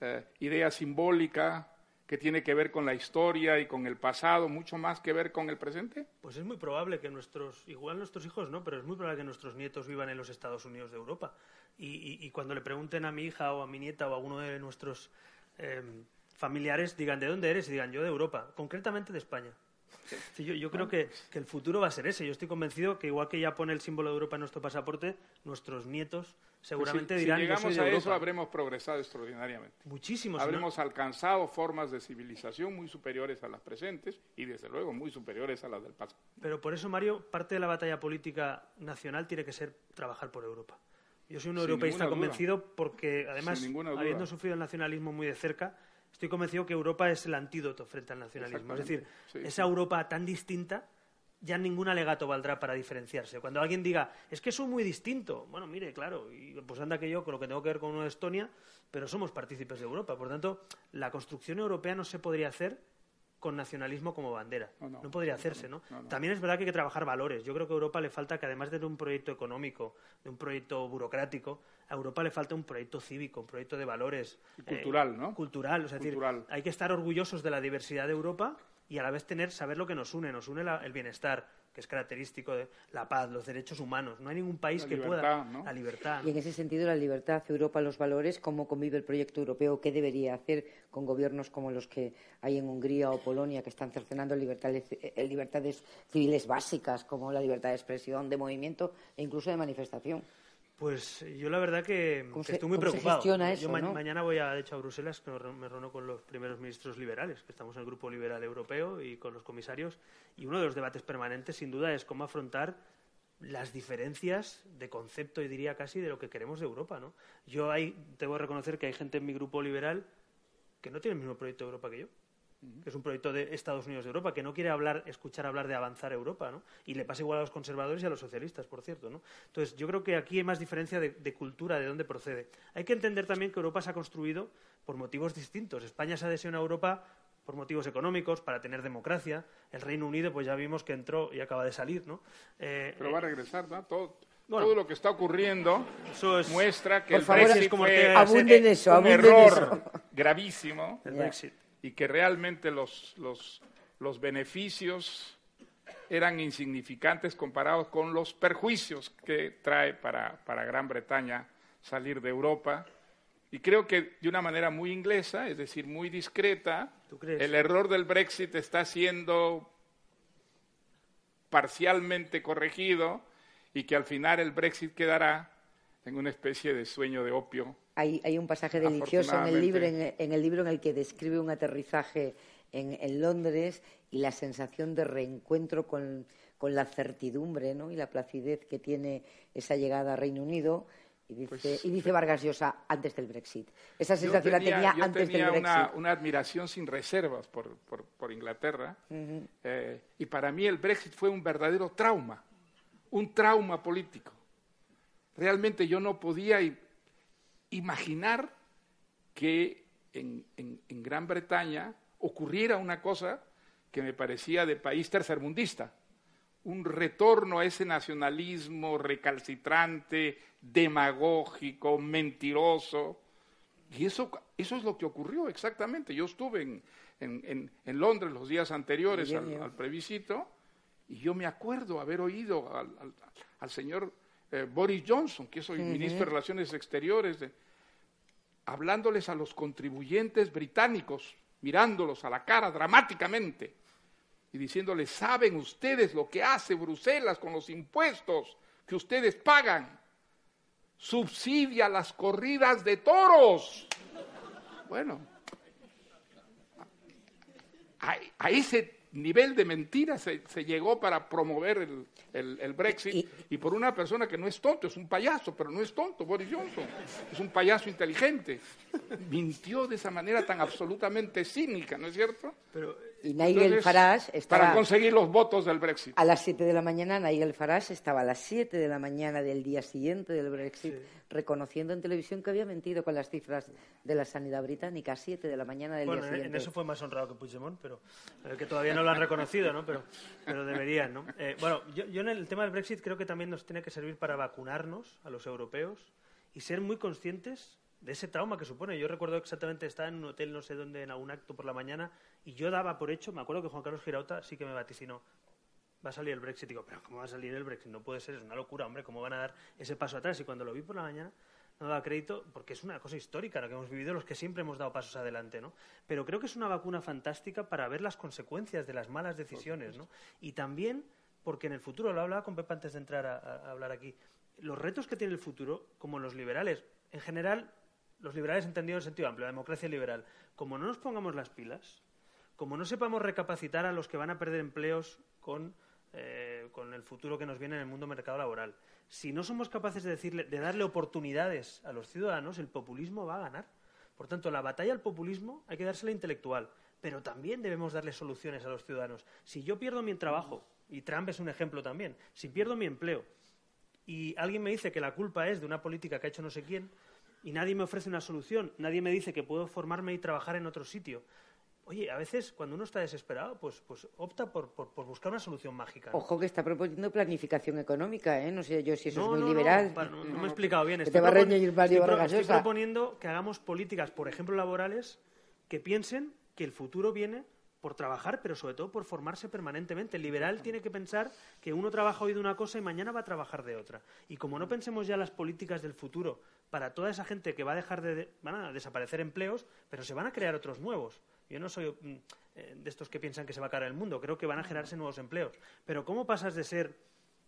eh, idea simbólica que tiene que ver con la historia y con el pasado, mucho más que ver con el presente? Pues es muy probable que nuestros, igual nuestros hijos no, pero es muy probable que nuestros nietos vivan en los Estados Unidos de Europa. Y, y- cuando le pregunten a mi hija o a mi nieta o a uno de nuestros eh, familiares, digan, ¿de dónde eres? Y digan, yo de Europa, concretamente de España. Sí, yo, yo creo que, que el futuro va a ser ese. Yo estoy convencido que igual que ya pone el símbolo de Europa en nuestro pasaporte, nuestros nietos seguramente Pues si, dirán, si llegamos a eso, habremos progresado extraordinariamente. Muchísimo. no- Habremos alcanzado formas de civilización muy superiores a las presentes y, desde luego, muy superiores a las del pasado. Pero por eso, Mario, parte de la batalla política nacional tiene que ser trabajar por Europa. Yo soy un Sin europeísta convencido porque, además, habiendo sufrido el nacionalismo muy de cerca, estoy convencido que Europa es el antídoto frente al nacionalismo. Es decir. Sí, esa Europa tan distinta, ya ningún alegato valdrá para diferenciarse. Cuando alguien diga, es que soy muy distinto, bueno, mire, claro, y pues anda que yo con lo que tengo que ver con uno de Estonia, pero somos partícipes de Europa. Por tanto, la construcción europea no se podría hacer con nacionalismo como bandera. No, no. podría hacerse, no. También es verdad que hay que trabajar valores. Yo creo que a Europa le falta que, además de un proyecto económico, de un proyecto burocrático, a Europa le falta un proyecto cívico, un proyecto de valores. Y cultural, ¿no? Cultural. O sea, es decir, hay que estar orgullosos de la diversidad de Europa y a la vez tener, saber lo que nos une. Nos une la- el bienestar, que es característico de la paz, los derechos humanos. No hay ningún país La que libertad, pueda. ¿no? La libertad. Y en ese sentido, la libertad, Europa, los valores, ¿cómo convive el proyecto europeo? ¿Qué debería hacer con gobiernos como los que hay en Hungría o Polonia, que están cercenando libertades, eh, libertades civiles básicas, como la libertad de expresión, de movimiento e incluso de manifestación? Pues yo la verdad que, ¿Cómo que se- estoy muy preocupado. yo eso, ma- no? mañana voy a, de hecho, a Bruselas, que me re- me reúno con los primeros ministros liberales, que estamos en el Grupo Liberal Europeo y con los comisarios. Y uno de los debates permanentes, sin duda, es cómo afrontar las diferencias de concepto, y diría casi, de lo que queremos de Europa. ¿no? Yo ahí tengo que reconocer que hay gente en mi grupo liberal que no tiene el mismo proyecto de Europa que yo que es un proyecto de Estados Unidos de Europa, que no quiere hablar, escuchar hablar de avanzar Europa, ¿no? Y le pasa igual a los conservadores y a los socialistas, por cierto, ¿no? Entonces, yo creo que aquí hay más diferencia de, de cultura, de dónde procede. Hay que entender también que Europa se ha construido por motivos distintos. España se adhesiona a Europa por motivos económicos, para tener democracia. El Reino Unido, pues ya vimos que entró y acaba de salir, ¿no? Eh, Pero va a regresar, ¿no? Todo, Bueno. todo lo que está ocurriendo eso es muestra que el favor, Brexit es como fue que- Abunden eso, un abunden error eso. gravísimo el. Brexit. Y que realmente los, los, los beneficios eran insignificantes comparados con los perjuicios que trae para, para Gran Bretaña salir de Europa. Y creo que de una manera muy inglesa, es decir, muy discreta, el error del Brexit está siendo parcialmente corregido y que al final el Brexit quedará en una especie de sueño de opio Hay, hay un pasaje delicioso en el, libro, en, el libro en el que describe un aterrizaje en, en Londres y la sensación de reencuentro con, con la certidumbre ¿no? y la placidez que tiene esa llegada a Reino Unido Y dice, pues, y dice, Vargas Llosa antes del Brexit. Esa sensación la tenía antes del Brexit. Una, una admiración sin reservas por, por, Inglaterra. Eh, y para mí el Brexit fue un verdadero trauma, un trauma político. Realmente yo no podía imaginar que en, en Gran Bretaña ocurriera una cosa que me parecía de país tercermundista un retorno a ese nacionalismo recalcitrante, demagógico, mentiroso. Y eso, eso es lo que ocurrió exactamente. Yo estuve en, en, en, Londres los días anteriores al, al, plebiscito y yo me acuerdo haber oído al, al, señor eh, Boris Johnson, que es hoy ministro de Relaciones Exteriores, hablándoles a los contribuyentes británicos, mirándolos a la cara dramáticamente y diciéndoles, ¿saben ustedes lo que hace Bruselas con los impuestos que ustedes pagan? Subsidia las corridas de toros. Bueno, a, ese nivel de mentira se, llegó para promover el, Brexit y, por una persona que no es tonto, es un payaso, pero no es tonto, Boris Johnson, es un payaso inteligente. Mintió de esa manera tan absolutamente cínica, ¿no es cierto? Pero y Nigel Farage estaba... Para conseguir los votos del Brexit. A las 7 de la mañana, Nigel Farage estaba a las 7 de la mañana del día siguiente del Brexit reconociendo en televisión que había mentido con las cifras de la sanidad británica. A 7 de la mañana del día siguiente. en eso fue más honrado que Puigdemont, pero eh, que todavía no lo han reconocido, ¿no? Pero, pero deberían, ¿no? Eh, bueno, yo, yo en el tema del Brexit creo que también nos tiene que servir para vacunarnos a los europeos y ser muy conscientes de ese trauma que supone. Yo recuerdo exactamente estar en un hotel no sé dónde en algún acto por la mañana y yo daba por hecho, me acuerdo que Juan Carlos Girauta sí que me vaticinó, va a salir el Brexit. Digo, pero ¿cómo va a salir el Brexit? No puede ser, es una locura, hombre, ¿cómo van a dar ese paso atrás? Y cuando lo vi por la mañana no daba crédito porque es una cosa histórica lo que hemos vivido los que siempre hemos dado pasos adelante, ¿no? Pero creo que es una vacuna fantástica para ver las consecuencias de las malas decisiones, ¿no? Y también porque en el futuro, lo hablaba con Pepa antes de entrar a hablar aquí, los retos que tiene el futuro, como los liberales, en general los liberales entendidos en sentido amplio, la democracia liberal, como no nos pongamos las pilas, como no sepamos recapacitar a los que van a perder empleos con, eh, con el futuro que nos viene en el mundo mercado laboral, si no somos capaces de, decirle, de darle oportunidades a los ciudadanos, el populismo va a ganar. Por tanto, la batalla al populismo hay que dársela intelectual, pero también debemos darle soluciones a los ciudadanos. Si yo pierdo mi trabajo, y Trump es un ejemplo también, si pierdo mi empleo y alguien me dice que la culpa es de una política que ha hecho no sé quién, y nadie me ofrece una solución, nadie me dice que puedo formarme y trabajar en otro sitio. Oye, a veces cuando uno está desesperado, pues, pues opta por, por, buscar una solución mágica. Ojo que está proponiendo planificación económica, ¿eh? No sé yo si eso es muy liberal. No, no, me he explicado bien. Estoy, proponiendo, estoy proponiendo que hagamos políticas, por ejemplo, laborales, que piensen que el futuro viene por trabajar, pero sobre todo por formarse permanentemente. El liberal tiene que pensar que uno trabaja hoy de una cosa y mañana va a trabajar de otra. Y como no pensemos ya las políticas del futuro para toda esa gente que va a dejar de, van a desaparecer empleos, pero se van a crear otros nuevos. Yo no soy mm, eh, de estos que piensan que se va a acabar el mundo, creo que van a generarse nuevos empleos. Pero ¿cómo pasas de ser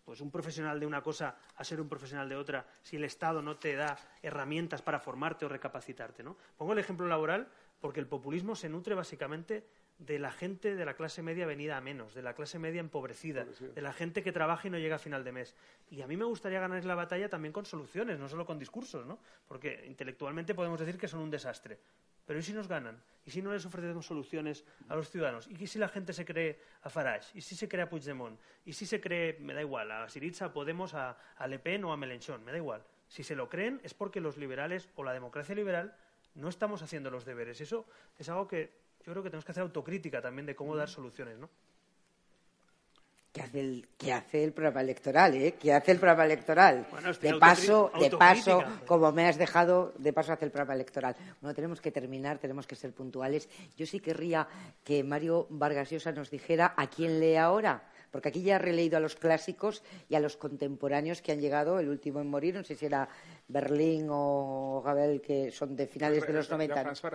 pues un profesional de una cosa a ser un profesional de otra si el Estado no te da herramientas para formarte o recapacitarte, ¿no? Pongo el ejemplo laboral porque el populismo se nutre básicamente de la gente de la clase media venida a menos, de la clase media empobrecida, de la gente que trabaja y no llega a final de mes. Y a mí me gustaría ganar la batalla también con soluciones, no solo con discursos, ¿no? Porque intelectualmente podemos decir que son un desastre. Pero ¿y si nos ganan? ¿Y si no les ofrecemos soluciones a los ciudadanos? ¿Y si la gente se cree a Farage? ¿Y si se cree a Puigdemont? ¿Y si se cree, me da igual, a Siriza, a Podemos, a, a Le Pen o a Melenchón? Me da igual. Si se lo creen es porque los liberales o la democracia liberal no estamos haciendo los deberes. Eso es algo que yo creo que tenemos que hacer autocrítica también de cómo dar soluciones, ¿no? ¿Qué hace el, qué hace el programa electoral, eh? ¿Qué hace el programa electoral? de paso, de paso, como me has dejado, de paso hace el programa electoral. Bueno, tenemos que terminar, tenemos que ser puntuales. Yo sí querría que Mario Vargas Llosa nos dijera a quién lee ahora porque aquí ya he releído a los clásicos y a los contemporáneos que han llegado, el último en morir, no sé si era Berlín o Gabel, que son de finales de los 90. Sí,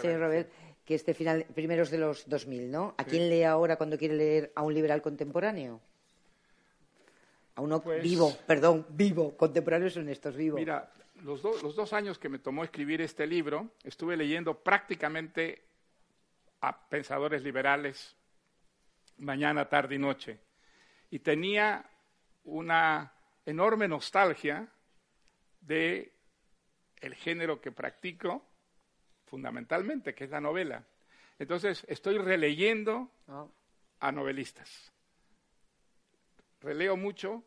Rebel que este final, primeros de los 2000, ¿no? ¿A quién lee ahora cuando quiere leer a un liberal contemporáneo? A uno pues vivo, perdón, vivo, contemporáneos son estos, vivo. Mira, los, los dos años que me tomó escribir este libro, estuve leyendo prácticamente a pensadores liberales mañana, tarde y noche. Y tenía una enorme nostalgia de el género que practico fundamentalmente, que es la novela. Entonces, estoy releyendo a novelistas. Releo mucho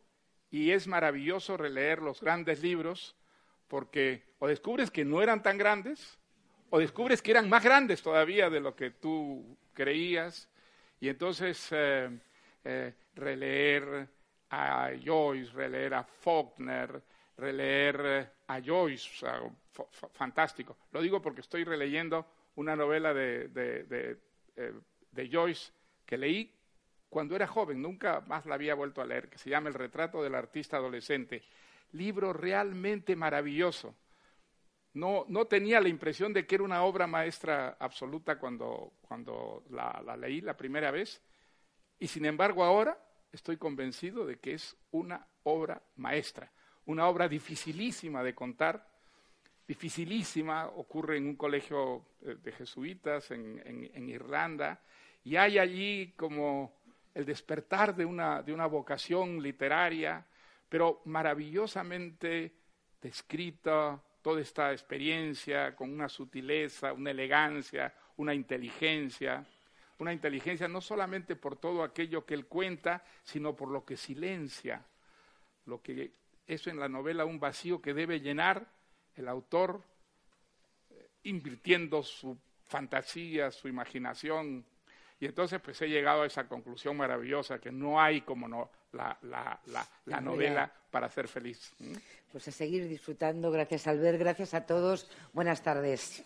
y es maravilloso releer los grandes libros porque o descubres que no eran tan grandes o descubres que eran más grandes todavía de lo que tú creías y entonces eh, eh, releer a Joyce, releer a Faulkner, releer a Joyce, fantástico. Lo digo porque estoy releyendo una novela de, de, eh, de, Joyce que leí cuando era joven, nunca más la había vuelto a leer, que se llama El retrato del artista adolescente. Libro realmente maravilloso. No, no tenía la impresión de que era una obra maestra absoluta cuando, cuando la leí la primera vez, y sin embargo ahora estoy convencido de que es una obra maestra, una obra dificilísima de contar, dificilísima, ocurre en un colegio eh, de jesuitas en, Irlanda, y hay allí como el despertar de una, de una vocación literaria, pero maravillosamente descrita toda esta experiencia con una sutileza, una elegancia, una inteligencia, una inteligencia no solamente por todo aquello que él cuenta, sino por lo que silencia, lo que es en la novela un vacío que debe llenar el autor eh, invirtiendo su fantasía, su imaginación. Y entonces pues he llegado a esa conclusión maravillosa que no hay como no, la, la, la, novela para ser feliz. Pues a seguir disfrutando. Gracias Albert, gracias a todos. Buenas tardes.